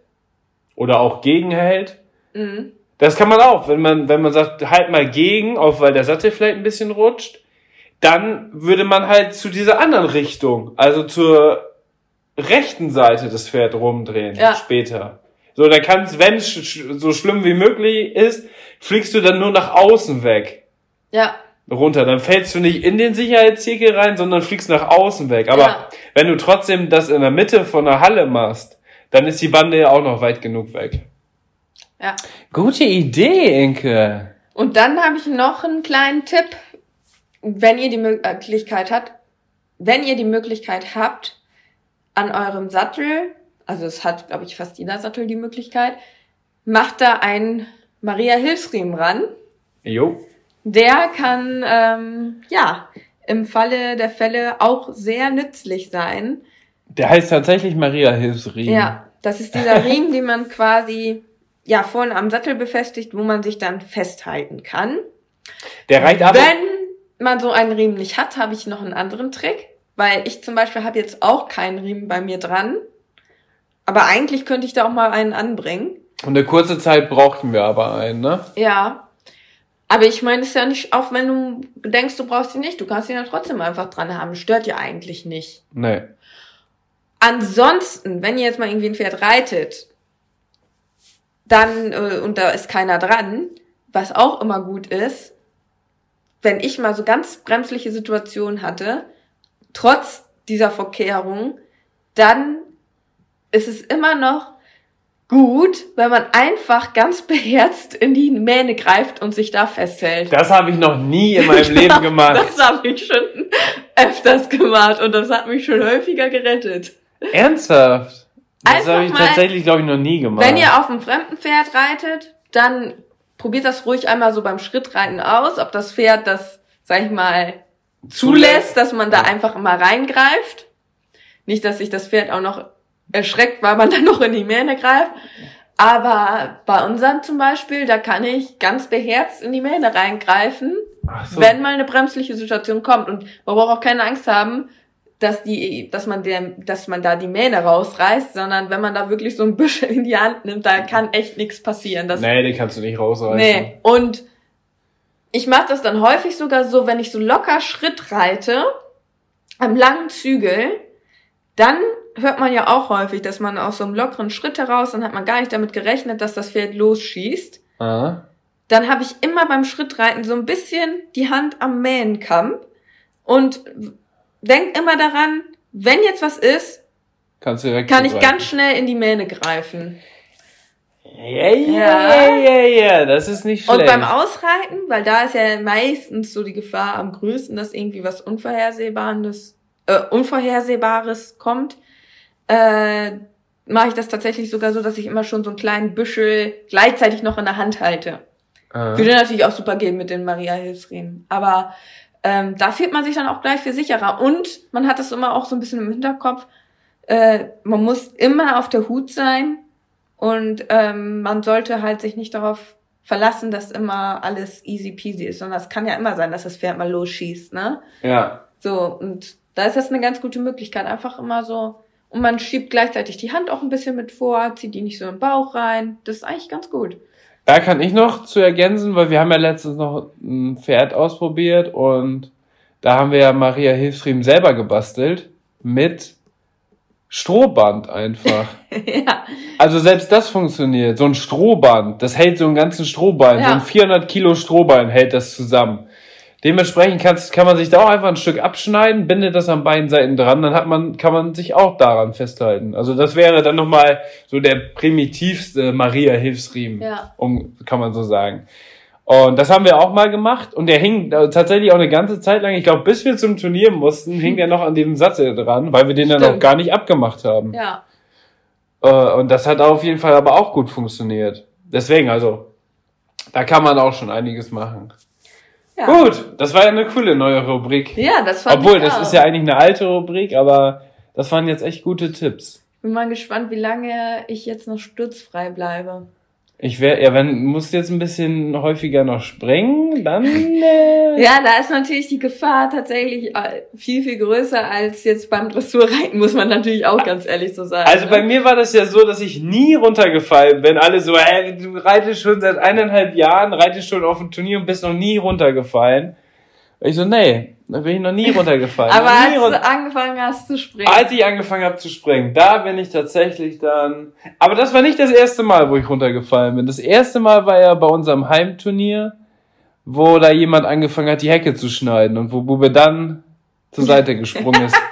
oder auch gegenhält. mhm. Das kann man auch, wenn man, wenn man sagt, halt mal gegen, auch weil der Sattel vielleicht ein bisschen rutscht, dann würde man halt zu dieser anderen Richtung, also zur rechten Seite des Pferd rumdrehen, Ja. später. So, dann kannst, wenn es sch so schlimm wie möglich ist, fliegst du dann nur nach außen weg. ja, runter. Dann fällst du nicht in den Sicherheitszirkel rein, sondern fliegst nach außen weg. Aber Ja. wenn du trotzdem das in der Mitte von der Halle machst, dann ist die Bande ja auch noch weit genug weg. Ja. Gute Idee, Inke. Und dann habe ich noch einen kleinen Tipp, wenn ihr die Möglichkeit habt, wenn ihr die Möglichkeit habt, an eurem Sattel, also es hat, glaube ich, fast jeder Sattel die Möglichkeit, macht da einen Maria Hilfsriemen ran. Jo. Der kann, ähm, ja, im Falle der Fälle auch sehr nützlich sein. Der heißt tatsächlich Maria Hilfsriemen. Ja, das ist dieser Riemen, den man quasi, ja, vorne am Sattel befestigt, wo man sich dann festhalten kann. Der reicht aber. Wenn man so einen Riemen nicht hat, habe ich noch einen anderen Trick, weil ich zum Beispiel habe jetzt auch keinen Riemen bei mir dran. Aber eigentlich könnte ich da auch mal einen anbringen. Und eine kurze Zeit brauchten wir aber einen, ne? Ja. Aber ich meine, es ist ja nicht, auch wenn du denkst, du brauchst ihn nicht, du kannst ihn ja trotzdem einfach dran haben. Stört ja eigentlich nicht. Nee. Ansonsten, wenn ihr jetzt mal irgendwie ein Pferd reitet, dann, äh, und da ist keiner dran, was auch immer gut ist, wenn ich mal so ganz bremsliche Situationen hatte, trotz dieser Verkehrung, dann ist es immer noch gut, wenn man einfach ganz beherzt in die Mähne greift und sich da festhält. Das habe ich noch nie in meinem Leben gemacht. Das habe ich schon öfters gemacht und das hat mich schon häufiger gerettet. Ernsthaft? Das habe ich mal- tatsächlich, glaube ich, noch nie gemacht. Wenn ihr auf einem fremden Pferd reitet, dann probiert das ruhig einmal so beim Schrittreiten aus, ob das Pferd das, sag ich mal, zulässt, dass man da einfach immer reingreift. Nicht, dass sich das Pferd auch noch erschreckt, weil man dann noch in die Mähne greift. Aber bei unseren zum Beispiel, da kann ich ganz beherzt in die Mähne reingreifen, so. wenn mal eine bremsliche Situation kommt. Und man braucht auch keine Angst haben, dass die, dass man der, dass man da die Mähne rausreißt, sondern wenn man da wirklich so ein Büschel in die Hand nimmt, da kann echt nichts passieren. Das, nee, den kannst du nicht rausreißen. nee. Und ich mache das dann häufig sogar so, wenn ich so locker Schritt reite, am langen Zügel, dann hört man ja auch häufig, dass man aus so einem lockeren Schritt heraus, dann hat man gar nicht damit gerechnet, dass das Pferd losschießt Ah. dann habe ich immer beim Schrittreiten so ein bisschen die Hand am Mähenkamm und denk immer daran, wenn jetzt was ist, Kannst direkt kann ich ganz schnell in die Mähne greifen. Ja, ja, Ja. ja, ja, das ist nicht schlecht. Und beim Ausreiten, weil da ist ja meistens so die Gefahr am größten, dass irgendwie was Unvorhersehbares, äh, Unvorhersehbares kommt, äh, mache ich das tatsächlich sogar so, dass ich immer schon so einen kleinen Büschel gleichzeitig noch in der Hand halte. Ah. Würde natürlich auch super gehen mit den Maria Hilfsriemen. Aber ähm, da fühlt man sich dann auch gleich viel sicherer. Und man hat das immer auch so ein bisschen im Hinterkopf. Äh, man muss immer auf der Hut sein und ähm, man sollte halt sich nicht darauf verlassen, dass immer alles easy peasy ist, sondern es kann ja immer sein, dass das Pferd mal losschießt, ne? Ja. So, und da ist das eine ganz gute Möglichkeit. Einfach immer so, und man schiebt gleichzeitig die Hand auch ein bisschen mit vor, zieht die nicht so im Bauch rein. Das ist eigentlich ganz gut. Da kann ich noch zu ergänzen, weil wir haben ja letztens noch ein Pferd ausprobiert und da haben wir ja Maria Hilfsriemen selber gebastelt mit Strohband einfach. ja. Also selbst das funktioniert. So ein Strohband, das hält so einen ganzen Strohballen. Ja. So ein 400 Kilo Strohballen hält das zusammen. Dementsprechend kann man sich da auch einfach ein Stück abschneiden, bindet das an beiden Seiten dran, dann hat man, kann man sich auch daran festhalten. Also das wäre dann nochmal so der primitivste Maria-Hilfsriemen, Ja. um, kann man so sagen. Und das haben wir auch mal gemacht und der hing äh, tatsächlich auch eine ganze Zeit lang, ich glaube, bis wir zum Turnier mussten, hing der noch an dem Sattel dran, weil wir den dann Stimmt. auch gar nicht abgemacht haben. Ja. Äh, und das hat auf jeden Fall aber auch gut funktioniert. Deswegen, also, da kann man auch schon einiges machen. Ja. Gut, das war ja eine coole neue Rubrik. Ja, das fand Obwohl, ich das auch. ist ja eigentlich eine alte Rubrik, aber das waren jetzt echt gute Tipps. Bin mal gespannt, wie lange ich jetzt noch sturzfrei bleibe. Ich wäre, ja, wenn, musst jetzt ein bisschen häufiger noch springen, dann, äh, Ja, da ist natürlich die Gefahr tatsächlich äh, viel, viel größer als jetzt beim Dressurreiten, muss man natürlich auch ganz ehrlich so sagen. Also ne? bei mir war das ja so, dass ich nie runtergefallen bin. Alle so, ey, du reitest schon seit eineinhalb Jahren, reitest schon auf dem Turnier und bist noch nie runtergefallen. Ich so, nee, da bin ich noch nie runtergefallen. Aber als runter- du angefangen hast zu springen. Als ich angefangen habe zu springen, da bin ich tatsächlich dann. Aber das war nicht das erste Mal, wo ich runtergefallen bin. Das erste Mal war ja bei unserem Heimturnier, wo da jemand angefangen hat, die Hecke zu schneiden und wo Bube dann zur Seite gesprungen ist.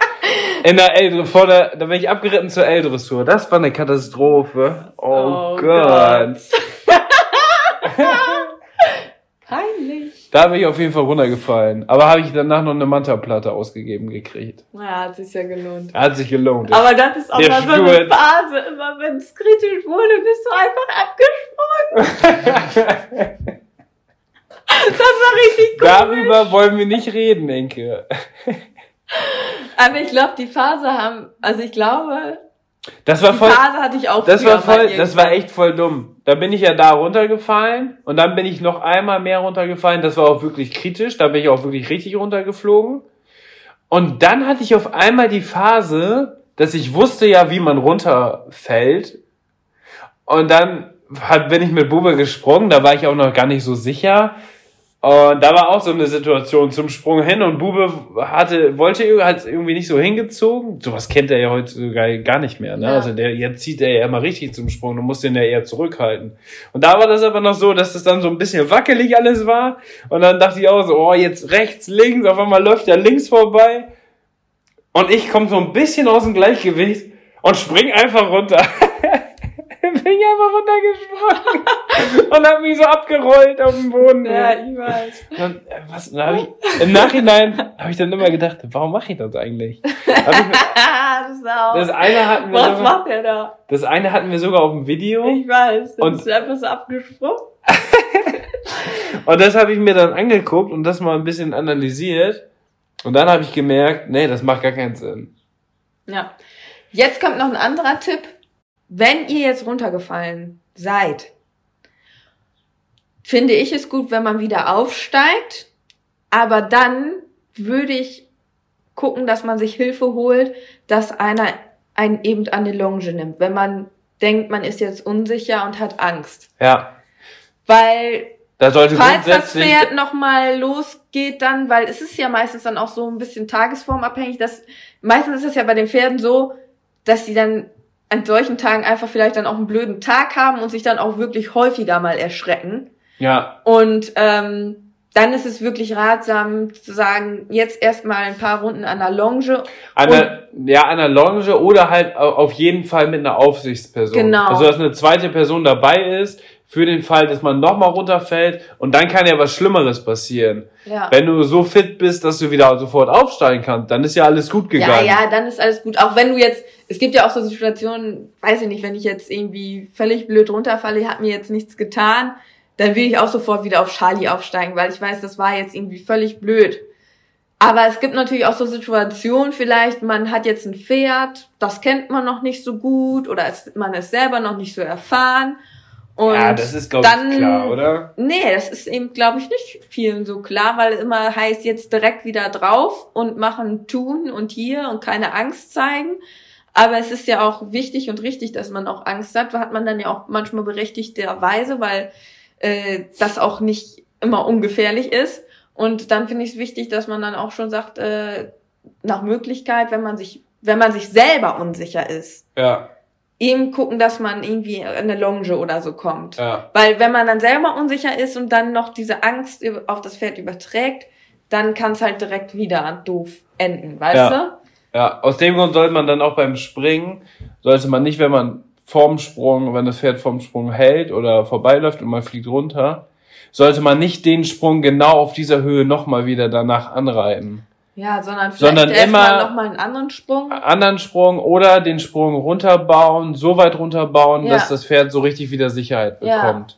In der L vor der, da bin ich abgeritten zur L-Dressur. Das war eine Katastrophe. Oh, Oh Gott. Peinlich. Da bin ich auf jeden Fall runtergefallen. Aber habe ich danach noch eine Manta-Platte ausgegeben gekriegt. Ja, hat sich ja gelohnt. Hat sich gelohnt. Aber das ist auch Der mal so eine. Phase. Immer wenn es kritisch wurde, bist du einfach abgesprungen. Das war richtig cool. Darüber wollen wir nicht reden, Enke. Aber ich glaube, die Phase haben, also ich glaube, Das war die voll, Phase hatte ich auch das war voll, das war echt voll dumm. Da bin ich ja da runtergefallen und dann bin ich noch einmal mehr runtergefallen. Das war auch wirklich kritisch. Da bin ich auch wirklich richtig runtergeflogen. Und dann hatte ich auf einmal die Phase, dass ich wusste ja, wie man runterfällt. Und dann bin ich mit Bube gesprungen. Da war ich auch noch gar nicht so sicher. Und da war auch so eine Situation zum Sprung hin und Bube hatte, wollte, hat irgendwie nicht so hingezogen. Sowas kennt er ja heute gar, gar nicht mehr, ne? Ja. Also der, jetzt zieht er ja immer richtig zum Sprung, du musst den ja eher zurückhalten. Und da war das aber noch so, dass das dann so ein bisschen wackelig alles war. Und dann dachte ich auch so, oh, jetzt rechts, links, auf einmal läuft er links vorbei. Und ich komme so ein bisschen aus dem Gleichgewicht und spring einfach runter. bin ich einfach runtergesprungen und hab mich so abgerollt auf dem Boden. Ja, ich weiß. Dann, äh, was, dann hab ich, Im Nachhinein habe ich dann immer gedacht, warum mache ich das eigentlich? Das eine hatten wir Was sogar, macht er da? das eine hatten wir sogar auf dem Video Ich weiß. Und- Und ist einfach so abgesprungen. und das habe ich mir dann angeguckt und das mal ein bisschen analysiert und dann habe ich gemerkt, nee, das macht gar keinen Sinn. Ja. Jetzt kommt noch ein anderer Tipp. Wenn ihr jetzt runtergefallen seid, finde ich es gut, wenn man wieder aufsteigt. Aber dann würde ich gucken, dass man sich Hilfe holt, dass einer einen eben an die Longe nimmt, wenn man denkt, man ist jetzt unsicher und hat Angst. Ja, Weil da sollte falls das Pferd nochmal losgeht dann, weil es ist ja meistens dann auch so ein bisschen tagesformabhängig, dass meistens ist es ja bei den Pferden so, dass sie dann an solchen Tagen einfach vielleicht dann auch einen blöden Tag haben und sich dann auch wirklich häufiger mal erschrecken. ja, Und ähm, dann ist es wirklich ratsam zu sagen, jetzt erstmal ein paar Runden an der Longe. an der, ja, an der Longe oder halt au- auf jeden Fall mit einer Aufsichtsperson. Genau. Also, dass eine zweite Person dabei ist, für den Fall, dass man nochmal runterfällt und dann kann ja was Schlimmeres passieren. Ja. Wenn du so fit bist, dass du wieder sofort aufsteigen kannst, dann ist ja alles gut Ja, gegangen. ja, dann ist alles gut. Auch wenn du jetzt, es gibt ja auch so Situationen, weiß ich nicht, wenn ich jetzt irgendwie völlig blöd runterfalle, hat mir jetzt nichts getan, dann will ich auch sofort wieder auf Charlie aufsteigen, weil ich weiß, das war jetzt irgendwie völlig blöd. Aber es gibt natürlich auch so Situationen, vielleicht man hat jetzt ein Pferd, das kennt man noch nicht so gut oder es, man ist selber noch nicht so erfahren. Und ja, das ist, glaube ich, klar, oder? Nee, das ist eben, glaube ich, nicht vielen so klar, weil immer heißt, jetzt direkt wieder drauf und machen, tun und hier und keine Angst zeigen. Aber es ist ja auch wichtig und richtig, dass man auch Angst hat. Hat man dann ja auch manchmal berechtigterweise, weil äh, das auch nicht immer ungefährlich ist. Und dann finde ich es wichtig, dass man dann auch schon sagt, äh, nach Möglichkeit, wenn man sich, wenn man sich selber unsicher ist, Ja, eben gucken, dass man irgendwie in eine Longe oder so kommt. ja. Weil wenn man dann selber unsicher ist und dann noch diese Angst auf das Pferd überträgt, dann kann es halt direkt wieder doof enden, weißt Ja. Ja, aus dem Grund sollte man dann auch beim Springen, sollte man nicht, wenn man vorm Sprung, wenn das Pferd vorm Sprung hält oder vorbeiläuft und man fliegt runter, sollte man nicht den Sprung genau auf dieser Höhe nochmal wieder danach anreiten. Ja, sondern vielleicht Sondern immer- noch mal einen anderen Sprung. Anderen Sprung oder den Sprung runterbauen, so weit runterbauen, Ja. dass das Pferd so richtig wieder Sicherheit Ja. bekommt.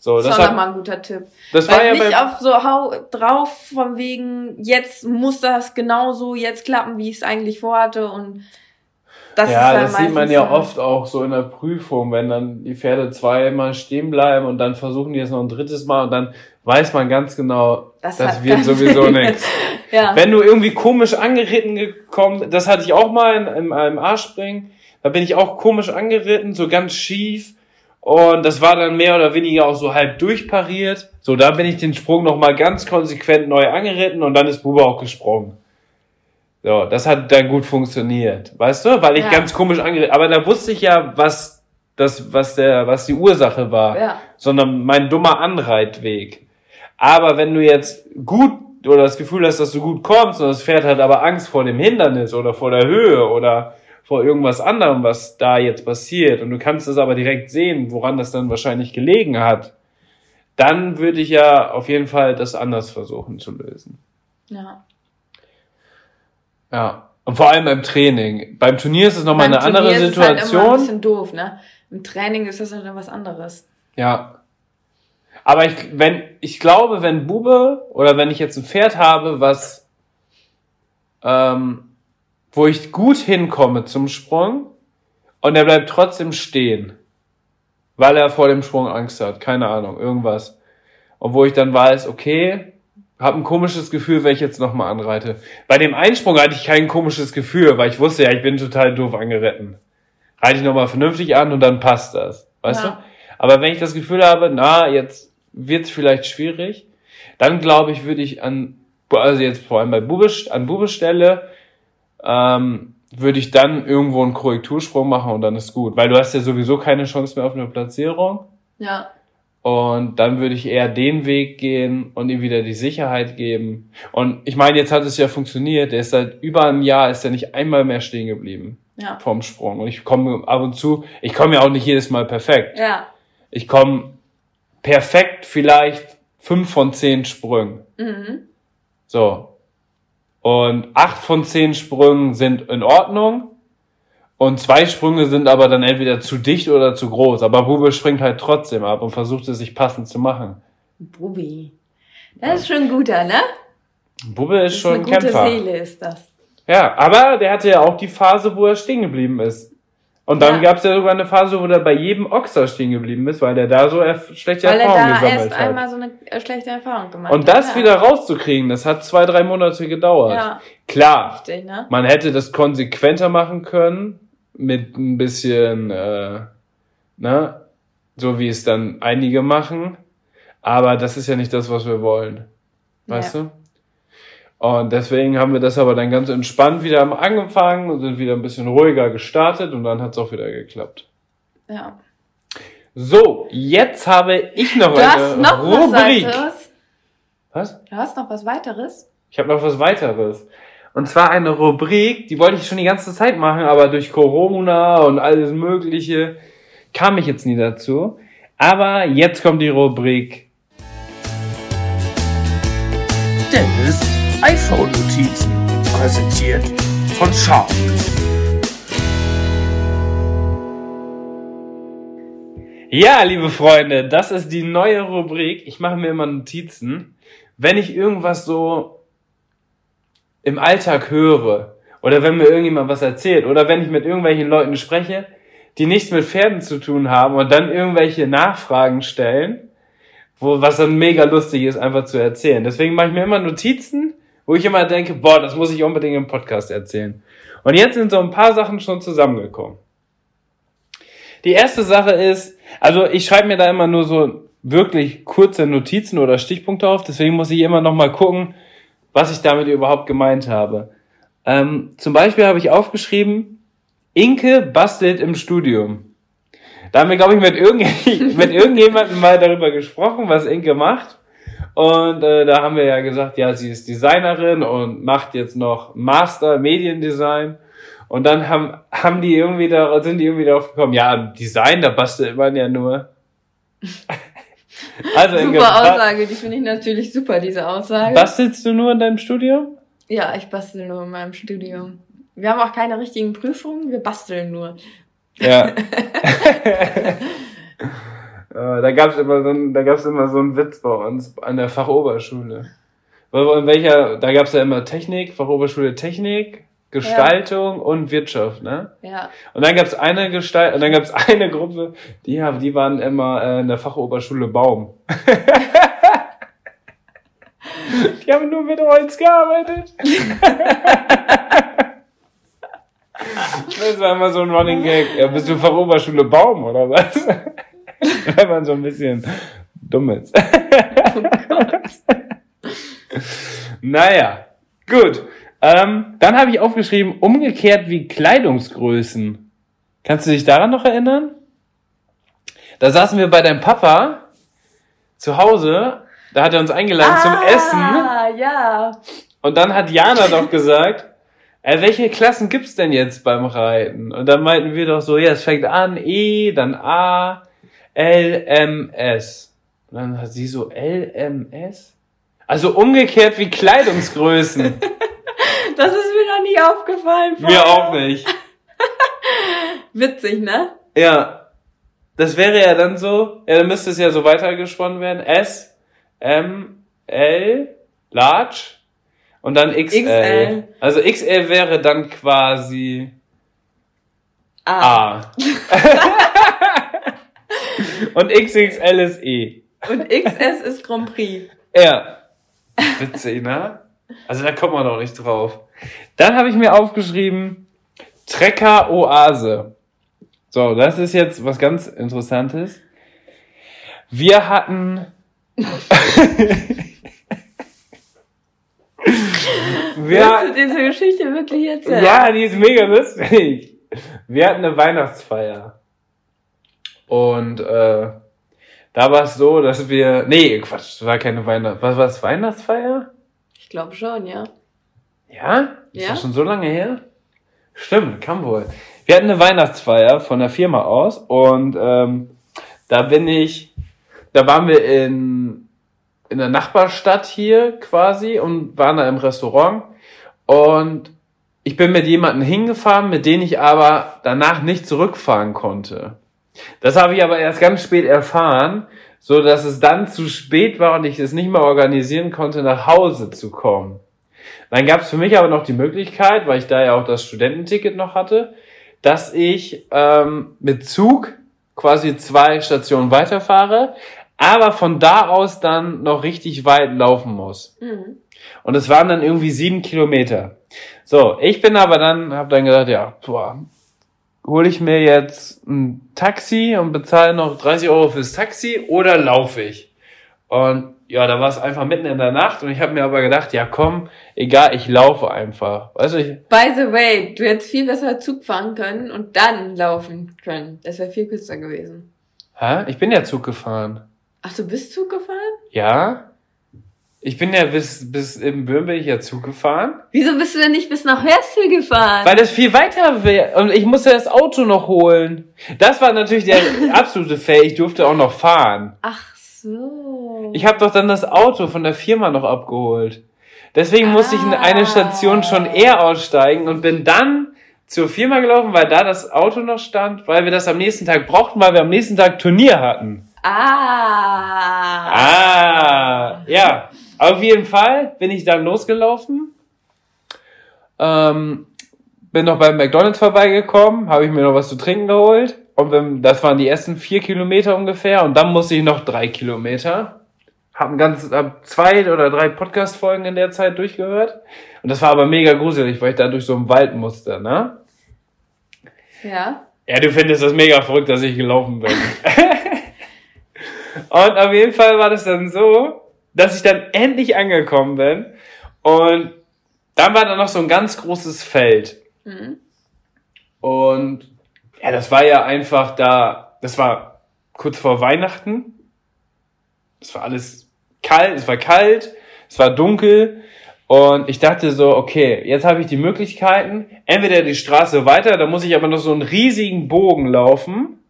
So, Das das, hat, nochmal ein guter Tipp. das war Weil ja nicht auf so hau drauf von wegen, jetzt muss das genauso jetzt klappen, wie ich es eigentlich vorhatte und das ja, das sieht man ja so- oft auch so in der Prüfung, wenn dann die Pferde zweimal stehen bleiben und dann versuchen die es noch ein drittes Mal und dann weiß man ganz genau, Das das, wird sowieso nichts. Ja. Wenn du irgendwie komisch angeritten gekommen, das hatte ich auch mal in, in einem A-Springen, da bin ich auch komisch angeritten, so ganz schief und das war dann mehr oder weniger auch so halb durchpariert. So, da bin ich den Sprung nochmal ganz konsequent neu angeritten und dann ist Bube auch gesprungen. So, das hat dann gut funktioniert, weißt du, weil ich Ja. ganz komisch angeritten, aber da wusste ich ja, was das, was der, was die Ursache war Ja. sondern mein dummer Anreitweg. Aber wenn du jetzt gut oder das Gefühl hast, dass du gut kommst und das Pferd hat aber Angst vor dem Hindernis oder vor der Höhe oder vor irgendwas anderem, was da jetzt passiert und du kannst es aber direkt sehen, woran das dann wahrscheinlich gelegen hat, dann würde ich ja auf jeden Fall das anders versuchen zu lösen. Ja. Ja. Und vor allem beim Training. Beim Turnier ist es nochmal eine andere Turnier ist es halt Situation. immer ein bisschen doof, ne? Im Training ist das halt noch was anderes. Ja. Aber ich, wenn, ich glaube, wenn Bube oder wenn ich jetzt ein Pferd habe, was, ähm, wo ich gut hinkomme zum Sprung und er bleibt trotzdem stehen, weil er vor dem Sprung Angst hat, keine Ahnung, irgendwas. Und wo ich dann weiß, okay, habe ein komisches Gefühl, wenn ich jetzt nochmal anreite. Bei dem Einsprung hatte ich kein komisches Gefühl, weil ich wusste ja, ich bin total doof angeritten. Reite ich nochmal vernünftig an und dann passt das. Weißt Ja. du? Aber wenn ich das Gefühl habe, na, jetzt wird's vielleicht schwierig, dann glaube ich, würde ich an, also jetzt vor allem bei Bube, an Bube-Stelle, ähm, würde ich dann irgendwo einen Korrektursprung machen und dann ist gut. Weil du hast ja sowieso keine Chance mehr auf eine Platzierung. Ja. Und dann würde ich eher den Weg gehen und ihm wieder die Sicherheit geben. Und ich meine, jetzt hat es ja funktioniert. Der ist seit über einem Jahr, ist er nicht einmal mehr stehen geblieben Ja. vom Sprung. Und ich komme ab und zu, ich komme ja auch nicht jedes Mal perfekt. Ja. Ich komme perfekt vielleicht fünf von zehn Sprüngen. Mhm. So. Und acht von zehn Sprüngen sind in Ordnung. Und zwei Sprünge sind aber dann entweder zu dicht oder zu groß. Aber Bube springt halt trotzdem ab und versucht es sich passend zu machen. Bubi. Das ist schon ein guter, ne? Bube ist Das schon eine ein gute Kämpfer. Seele ist das. Ja, aber der hatte ja auch die Phase, wo er stehen geblieben ist. Und dann Ja. gab's ja sogar eine Phase, wo der bei jedem Ochser stehen geblieben ist, weil der da so schlechte Weil er Erfahrungen da gesammelt erst hat. einmal so eine äh, schlechte Erfahrung gemacht Und hat. das ja. wieder rauszukriegen, das hat zwei, drei Monate gedauert. Ja, Klar, richtig, ne? man hätte das konsequenter machen können, mit ein bisschen, äh, ne, so wie es dann einige machen. Aber das ist ja nicht das, was wir wollen. Weißt du? Und deswegen haben wir das aber dann ganz entspannt wieder am angefangen und sind wieder ein bisschen ruhiger gestartet und dann hat es auch wieder geklappt. Ja. So, jetzt habe ich noch Du eine hast noch was Rubrik. weiteres? Was? Du hast noch was weiteres? Ich habe noch was weiteres. Und zwar eine Rubrik, die wollte ich schon die ganze Zeit machen, aber durch Corona und alles Mögliche kam ich jetzt nie dazu. Aber jetzt kommt die Rubrik. Dennis iPhone-Notizen. Präsentiert von Sharp. Ja, liebe Freunde, das ist die neue Rubrik. Ich mache mir immer Notizen, wenn ich irgendwas so im Alltag höre oder wenn mir irgendjemand was erzählt oder wenn ich mit irgendwelchen Leuten spreche, die nichts mit Pferden zu tun haben und dann irgendwelche Nachfragen stellen, wo was dann mega lustig ist, einfach zu erzählen. Deswegen mache ich mir immer Notizen, wo ich immer denke, boah, das muss ich unbedingt im Podcast erzählen. Und jetzt sind so ein paar Sachen schon zusammengekommen. Die erste Sache ist, also ich schreibe mir da immer nur so wirklich kurze Notizen oder Stichpunkte auf, deswegen muss ich immer noch mal gucken, was ich damit überhaupt gemeint habe. Ähm, zum Beispiel habe ich aufgeschrieben, Inke bastelt im Studium. Da haben wir, glaube ich, mit, irgend mit irgendjemandem mal darüber gesprochen, was Inke macht. Und äh, da haben wir ja gesagt, ja, sie ist Designerin und macht jetzt noch Master Mediendesign. Und dann haben, haben die irgendwie da, sind die irgendwie darauf gekommen, ja, Design, da bastelt man ja nur. also Super Aussage, die finde ich natürlich super, diese Aussage. bastelst du nur in deinem Studium? Ja, ich bastel nur in meinem Studium. Wir haben auch keine richtigen Prüfungen, wir basteln nur. Ja. Da gab's immer so ein, da gab's immer so einen Witz bei uns an der Fachoberschule. Weil In welcher, da gab's ja immer Technik, Fachoberschule Technik, Gestaltung und Wirtschaft, ne? Ja. Und dann gab's eine Gestalt, und dann gab's eine Gruppe, die haben, die waren immer äh, in der Fachoberschule Baum. die haben nur mit Holz gearbeitet. Das war immer so ein Running Gag. Ja, bist du Fachoberschule Baum oder was? Wenn man so ein bisschen dumm ist. Oh Gott. Naja, gut. Ähm, dann habe ich aufgeschrieben, umgekehrt wie Kleidungsgrößen. Kannst du dich daran noch erinnern? Da saßen wir bei deinem Papa zu Hause Da hat er uns eingeladen zum Essen. Ah, ja. Und dann hat Jana doch gesagt, äh, welche Klassen gibt's denn jetzt beim Reiten? Und dann meinten wir doch so, ja, es fängt an, E, dann A, L, M, S. Und dann hat sie so, L, M, S? Also umgekehrt wie Kleidungsgrößen. Das ist mir noch nie aufgefallen. Mir auch nicht. Witzig, ne? Ja. Das wäre ja dann so, ja, dann müsste es ja so weitergesponnen werden. S, M, L, Large und dann XL. XL. Also XL wäre dann quasi Ah. A. und XXL ist E. Und XS ist Grand Prix. Ja. Witzig, ne? Also da kommt man doch nicht drauf. Dann habe ich mir aufgeschrieben, Trecker Oase. So, das ist jetzt was ganz Interessantes. Wir hatten. wir, Willst du diese Geschichte wirklich erzählen? ja, die ist mega lustig. Wir hatten eine Weihnachtsfeier. Und äh, da war es so, dass wir. Nee, Quatsch, war keine Weihnacht. Was war es? Weihnachtsfeier? Ich glaube schon, ja. Ja? Ist Ja. das schon so lange her? Stimmt, kann wohl. Wir hatten eine Weihnachtsfeier von der Firma aus und ähm, da bin ich, da waren wir in, in der Nachbarstadt hier quasi und waren da im Restaurant und ich bin mit jemandem hingefahren, mit dem ich aber danach nicht zurückfahren konnte. Das habe ich aber erst ganz spät erfahren, so dass es dann zu spät war und ich es nicht mehr organisieren konnte, nach Hause zu kommen. Dann gab es für mich aber noch die Möglichkeit, weil ich da ja auch das Studententicket noch hatte, dass ich ähm, mit Zug quasi zwei Stationen weiterfahre, aber von da aus dann noch richtig weit laufen muss. Mhm. Und es waren dann irgendwie sieben Kilometer. So, ich bin aber dann, habe dann gedacht, ja, boah, hole ich mir jetzt ein Taxi und bezahle noch 30 Euro fürs Taxi oder laufe ich? Und ja, da war es einfach mitten in der Nacht und ich habe mir aber gedacht, ja komm, egal, ich laufe einfach. Weißt du, ich, By the way, du hättest viel besser Zug fahren können und dann laufen können. Das wäre viel kürzer gewesen. hä? ich bin ja Zug gefahren. Ach, du bist Zug gefahren? Ja? Ich bin ja bis, bis in Böhm bin ich ja Zug gefahren. Wieso bist du denn nicht bis nach Hörstel gefahren? Weil das viel weiter wäre. Und ich musste das Auto noch holen. Das war natürlich der absolute Fail. Ich durfte auch noch fahren. Ach so. Ich habe doch dann das Auto von der Firma noch abgeholt. Deswegen musste ich in eine Station schon eher aussteigen und bin dann zur Firma gelaufen, weil da das Auto noch stand, weil wir das am nächsten Tag brauchten, weil wir am nächsten Tag Turnier hatten. Ah. Ah, ja. Auf jeden Fall bin ich dann losgelaufen. Ähm, bin noch beim McDonalds vorbeigekommen, habe ich mir noch was zu trinken geholt. Und bin, das waren die ersten vier Kilometer ungefähr. Und dann musste ich noch drei Kilometer. Hab, ein ganz, hab zwei oder drei Podcast-Folgen in der Zeit durchgehört. Und das war aber mega gruselig, weil ich da durch so einen Wald musste, ne? Ja. Ja, du findest das mega verrückt, dass ich gelaufen bin. und auf jeden Fall war das dann so, dass ich dann endlich angekommen bin. Und dann war da noch so ein ganz großes Feld. Mhm. Und ja, das war ja einfach da, das war kurz vor Weihnachten. Es war alles kalt, es war kalt, es war dunkel. Und ich dachte so, okay, jetzt habe ich die Möglichkeiten, entweder die Straße weiter, da muss ich aber noch so einen riesigen Bogen laufen,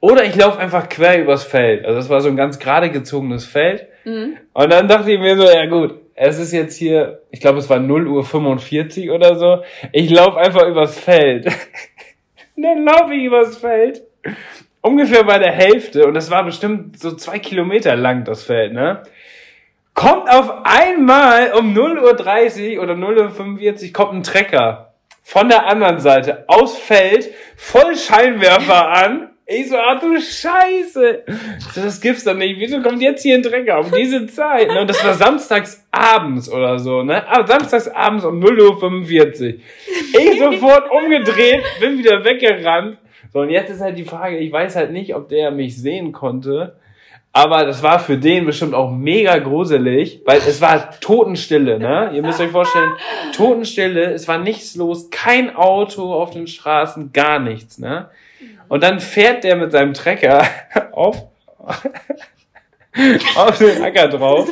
oder ich laufe einfach quer übers Feld. Also das war so ein ganz gerade gezogenes Feld. Mhm. Und dann dachte ich mir so, ja gut, es ist jetzt hier, ich glaube es war 0 Uhr 45 oder so. Ich laufe einfach übers Feld. Dann laufe ich übers Feld. Ungefähr bei der Hälfte. Und das war bestimmt so zwei Kilometer lang, das Feld, ne? Kommt auf einmal um 0.30 Uhr oder 0.45 Uhr kommt ein Trecker von der anderen Seite aus Feld, voll Scheinwerfer an. Ich so, ach du Scheiße. So, das gibt's doch nicht. Wieso kommt jetzt hier ein Trecker um diese Zeit? Ne? Und das war samstags abends oder so, ne? Aber samstags abends um 0.45 Uhr. Ich sofort umgedreht, bin wieder weggerannt. So, und jetzt ist halt die Frage, ich weiß halt nicht, ob der mich sehen konnte. Aber das war für den bestimmt auch mega gruselig, weil es war Totenstille, ne? Ihr müsst euch vorstellen, Totenstille, es war nichts los, kein Auto auf den Straßen, gar nichts, ne? Und dann fährt der mit seinem Trecker auf, auf den Acker drauf.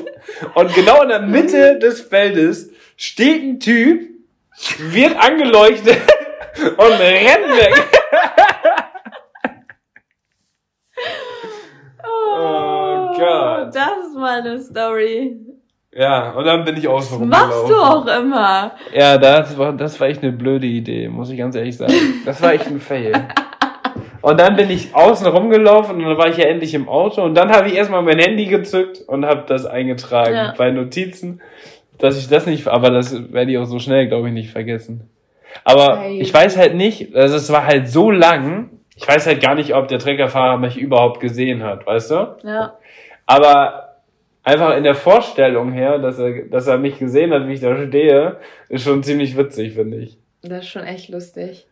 Und genau in der Mitte des Feldes steht ein Typ, wird angeleuchtet und rennt weg. Oh Gott. Das ist mal eine Story. Ja, und dann bin ich Das rum machst du auch immer. Ja, das war, das war echt eine blöde Idee, muss ich ganz ehrlich sagen. Das war echt ein Fail. Und dann bin ich außen rumgelaufen und dann war ich ja endlich im Auto und dann habe ich erstmal mein Handy gezückt und habe das eingetragen Ja. bei Notizen, dass ich das nicht, aber das werde ich auch so schnell, glaube ich, nicht vergessen. Aber Ei. ich weiß halt nicht, also es war halt so lang, ich weiß halt gar nicht, ob der Treckerfahrer mich überhaupt gesehen hat, weißt du? Ja. Aber einfach in der Vorstellung her, dass er, dass er mich gesehen hat, wie ich da stehe, ist schon ziemlich witzig, finde ich. Das ist schon echt lustig.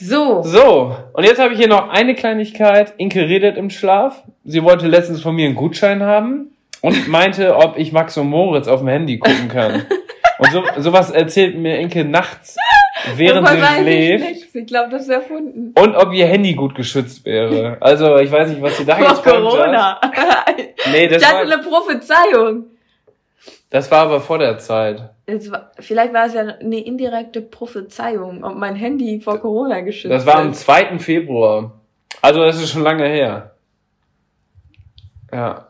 So. So, und jetzt habe ich hier noch eine Kleinigkeit. Inke redet im Schlaf. Sie wollte letztens von mir einen Gutschein haben und meinte, ob ich Max und Moritz auf dem Handy gucken kann. Und so, sowas erzählt mir Inke nachts, während sie ich schläft. nichts. Ich glaube, das ist erfunden. Und ob ihr Handy gut geschützt wäre. Also, ich weiß nicht, was sie da Vor jetzt. Corona. Nee, das Das ist war, eine Prophezeiung. Das war aber vor der Zeit. War, vielleicht war es ja eine indirekte Prophezeiung, ob mein Handy vor Corona geschützt Das war am ist. 2. Februar. Also das ist schon lange her. Ja.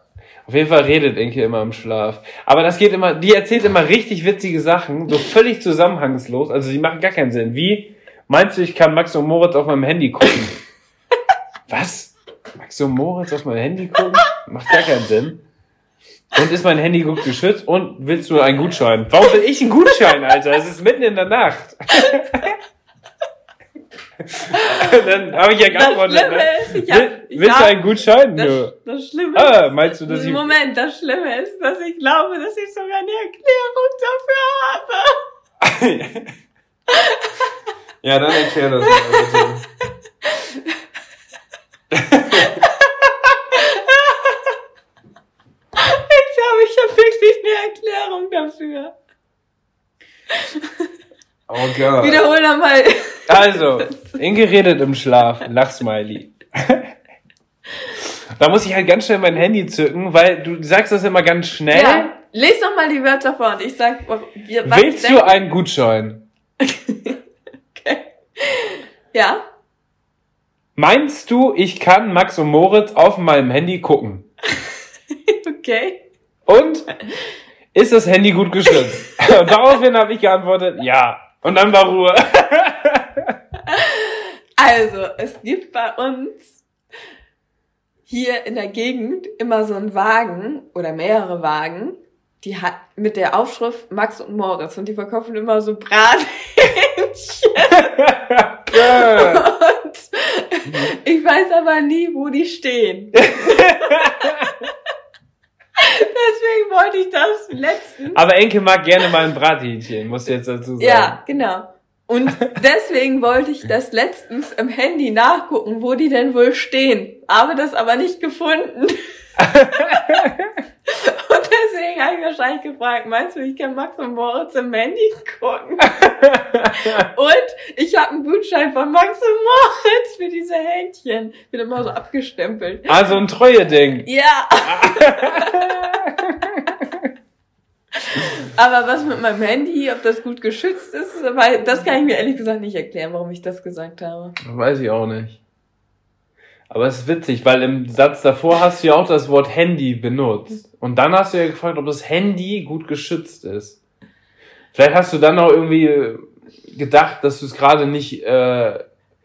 Auf jeden Fall redet Inke immer im Schlaf. Aber das geht immer, die erzählt immer richtig witzige Sachen, so völlig zusammenhangslos. Also die machen gar keinen Sinn. Wie? Meinst du, ich kann Max und Moritz auf meinem Handy gucken? Was? Max und Moritz auf meinem Handy gucken? Macht gar keinen Sinn. Und ist mein Handy gut geschützt? Und willst du einen Gutschein? Warum will ich einen Gutschein, Alter? Es ist mitten in der Nacht. Dann habe ich ja Das geantwortet. Schlimme Ne? ist, ich hab, Will, willst hab, du einen Gutschein? Das, das Schlimme Ah, ist, meinst du, dass ich... Moment, das Schlimme ist, dass ich glaube, dass ich sogar eine Erklärung dafür habe. Ja, dann erklär das mal bitte. Ich glaube, ich habe wirklich eine Erklärung dafür. Oh Gott. Wiederhol nochmal. Also, Inge redet im Schlaf. Lachsmiley. Da muss ich halt ganz schnell mein Handy zücken, weil du sagst das immer ganz schnell. Ja, les noch mal die Wörter vor und ich sag, wir, was Willst du einen Gutschein? Ja, Meinst du, ich kann Max und Moritz auf meinem Handy gucken? okay. Und ist das Handy gut geschützt? Und daraufhin habe ich geantwortet, ja. Und dann war Ruhe. Also, es gibt bei uns hier in der Gegend immer so einen Wagen oder mehrere Wagen, die hat mit der Aufschrift Max und Moritz und die verkaufen immer so Brathähnchen. Und ich weiß aber nie, wo die stehen. Deswegen wollte ich das letztens. Aber Enke mag gerne mal ein Brathähnchen, muss ich jetzt dazu sagen. Ja, genau. Und deswegen wollte ich das letztens im Handy nachgucken, wo die denn wohl stehen. Habe das aber nicht gefunden. Deswegen habe ich wahrscheinlich gefragt, meinst du, ich kann Max und Moritz im Handy gucken? Und ich habe einen Gutschein von Max und Moritz für diese Hähnchen. Wird immer so abgestempelt. Also ein Treue-Ding. Ja. Aber was mit meinem Handy, ob das gut geschützt ist, weil das kann ich mir ehrlich gesagt nicht erklären, warum ich das gesagt habe. Weiß ich auch nicht. Aber es ist witzig, weil im Satz davor hast du ja auch das Wort Handy benutzt. Und dann hast du ja gefragt, ob das Handy gut geschützt ist. Vielleicht hast du dann auch irgendwie gedacht, dass du es gerade nicht, äh,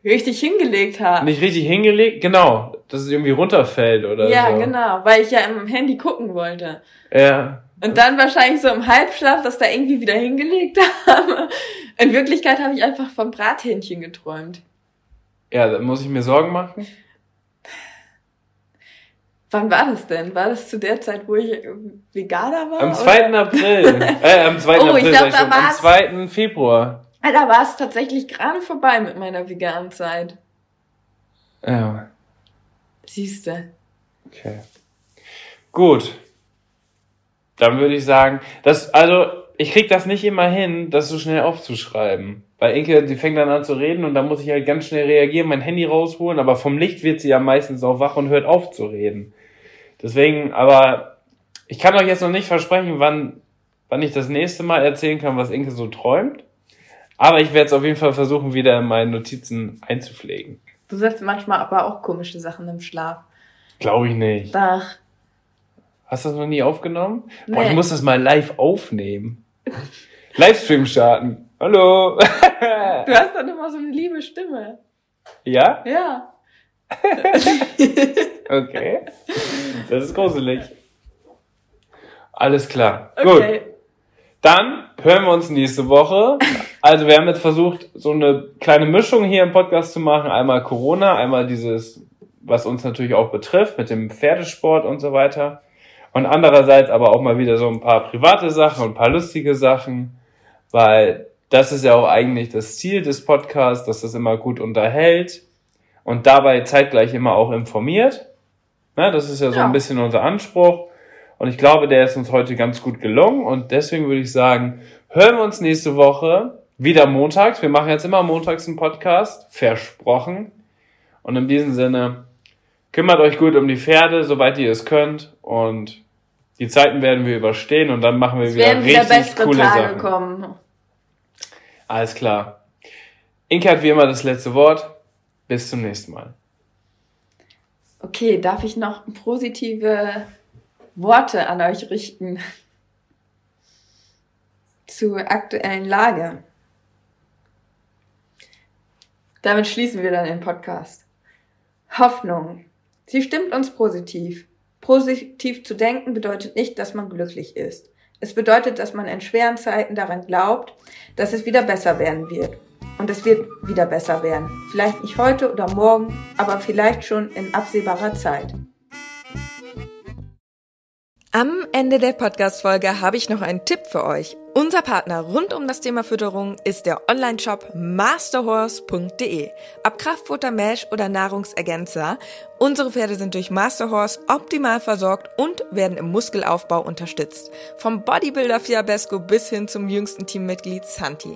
Richtig hingelegt habe. nicht richtig hingelegt. Genau, dass es irgendwie runterfällt oder Ja, so. genau, weil ich ja im Handy gucken wollte. Ja. Und dann wahrscheinlich so im Halbschlaf das da irgendwie wieder hingelegt habe. In Wirklichkeit habe ich einfach vom Brathähnchen geträumt. Ja, da muss ich mir Sorgen machen. Wann war das denn? War das zu der Zeit, wo ich äh, Veganer war? Am oder? 2. April. Äh, am 2. Oh, ich April, glaub, ich da schon. Am war's. 2. Februar. Ah, Da war es tatsächlich gerade vorbei mit meiner veganen Zeit. Ja, Siehste. okay. Gut. Dann würde ich sagen, das, also, ich krieg das nicht immer hin, das so schnell aufzuschreiben. Weil Inke, die fängt dann an zu reden und dann muss ich halt ganz schnell reagieren, mein Handy rausholen, aber vom Licht wird sie ja meistens auch wach und hört auf zu reden. Deswegen, aber ich kann euch jetzt noch nicht versprechen, wann, wann ich das nächste Mal erzählen kann, was Inke so träumt. Aber ich werde es auf jeden Fall versuchen, wieder in meine Notizen einzupflegen. Du sagst manchmal aber auch komische Sachen im Schlaf. Glaube ich nicht. Ach, Hast du das noch nie aufgenommen? Boah, ich Nee. muss das mal live aufnehmen. Livestream starten. Hallo. du hast dann immer so eine liebe Stimme. ja? Ja. Okay. Das ist gruselig. Alles klar. Gut. Okay. Dann hören wir uns nächste Woche. Also wir haben jetzt versucht, so eine kleine Mischung hier im Podcast zu machen. Einmal Corona, einmal dieses, was uns natürlich auch betrifft, mit dem Pferdesport und so weiter. Und andererseits aber auch mal wieder so ein paar private Sachen und ein paar lustige Sachen, weil das ist ja auch eigentlich das Ziel des Podcasts, dass das immer gut unterhält und dabei zeitgleich immer auch informiert. Ne, das ist ja so Ja. ein bisschen unser Anspruch. Und ich glaube, der ist uns heute ganz gut gelungen. Und deswegen würde ich sagen, hören wir uns nächste Woche wieder montags. Wir machen jetzt immer montags einen Podcast. Versprochen. Und in diesem Sinne, kümmert euch gut um die Pferde, soweit ihr es könnt. Und die Zeiten werden wir überstehen und dann machen wir Es wieder werden wieder richtig bessere coole Tage Sachen. kommen. Alles klar. Inke hat wie immer das letzte Wort. Bis zum nächsten Mal. Okay, darf ich noch positive Worte an euch richten zur aktuellen Lage? Damit schließen wir dann den Podcast. Hoffnung. Sie stimmt uns positiv. Positiv zu denken bedeutet nicht, dass man glücklich ist. Es bedeutet, dass man in schweren Zeiten daran glaubt, dass es wieder besser werden wird. Und es wird wieder besser werden. Vielleicht nicht heute oder morgen, aber vielleicht schon in absehbarer Zeit. Am Ende der Podcast-Folge habe ich noch einen Tipp für euch. Unser Partner rund um das Thema Fütterung ist der Online-Shop masterhorse.de. Ob Kraftfutter, Mesh oder Nahrungsergänzer, unsere Pferde sind durch Masterhorse optimal versorgt und werden im Muskelaufbau unterstützt. Vom Bodybuilder Fiabesco bis hin zum jüngsten Teammitglied Santi.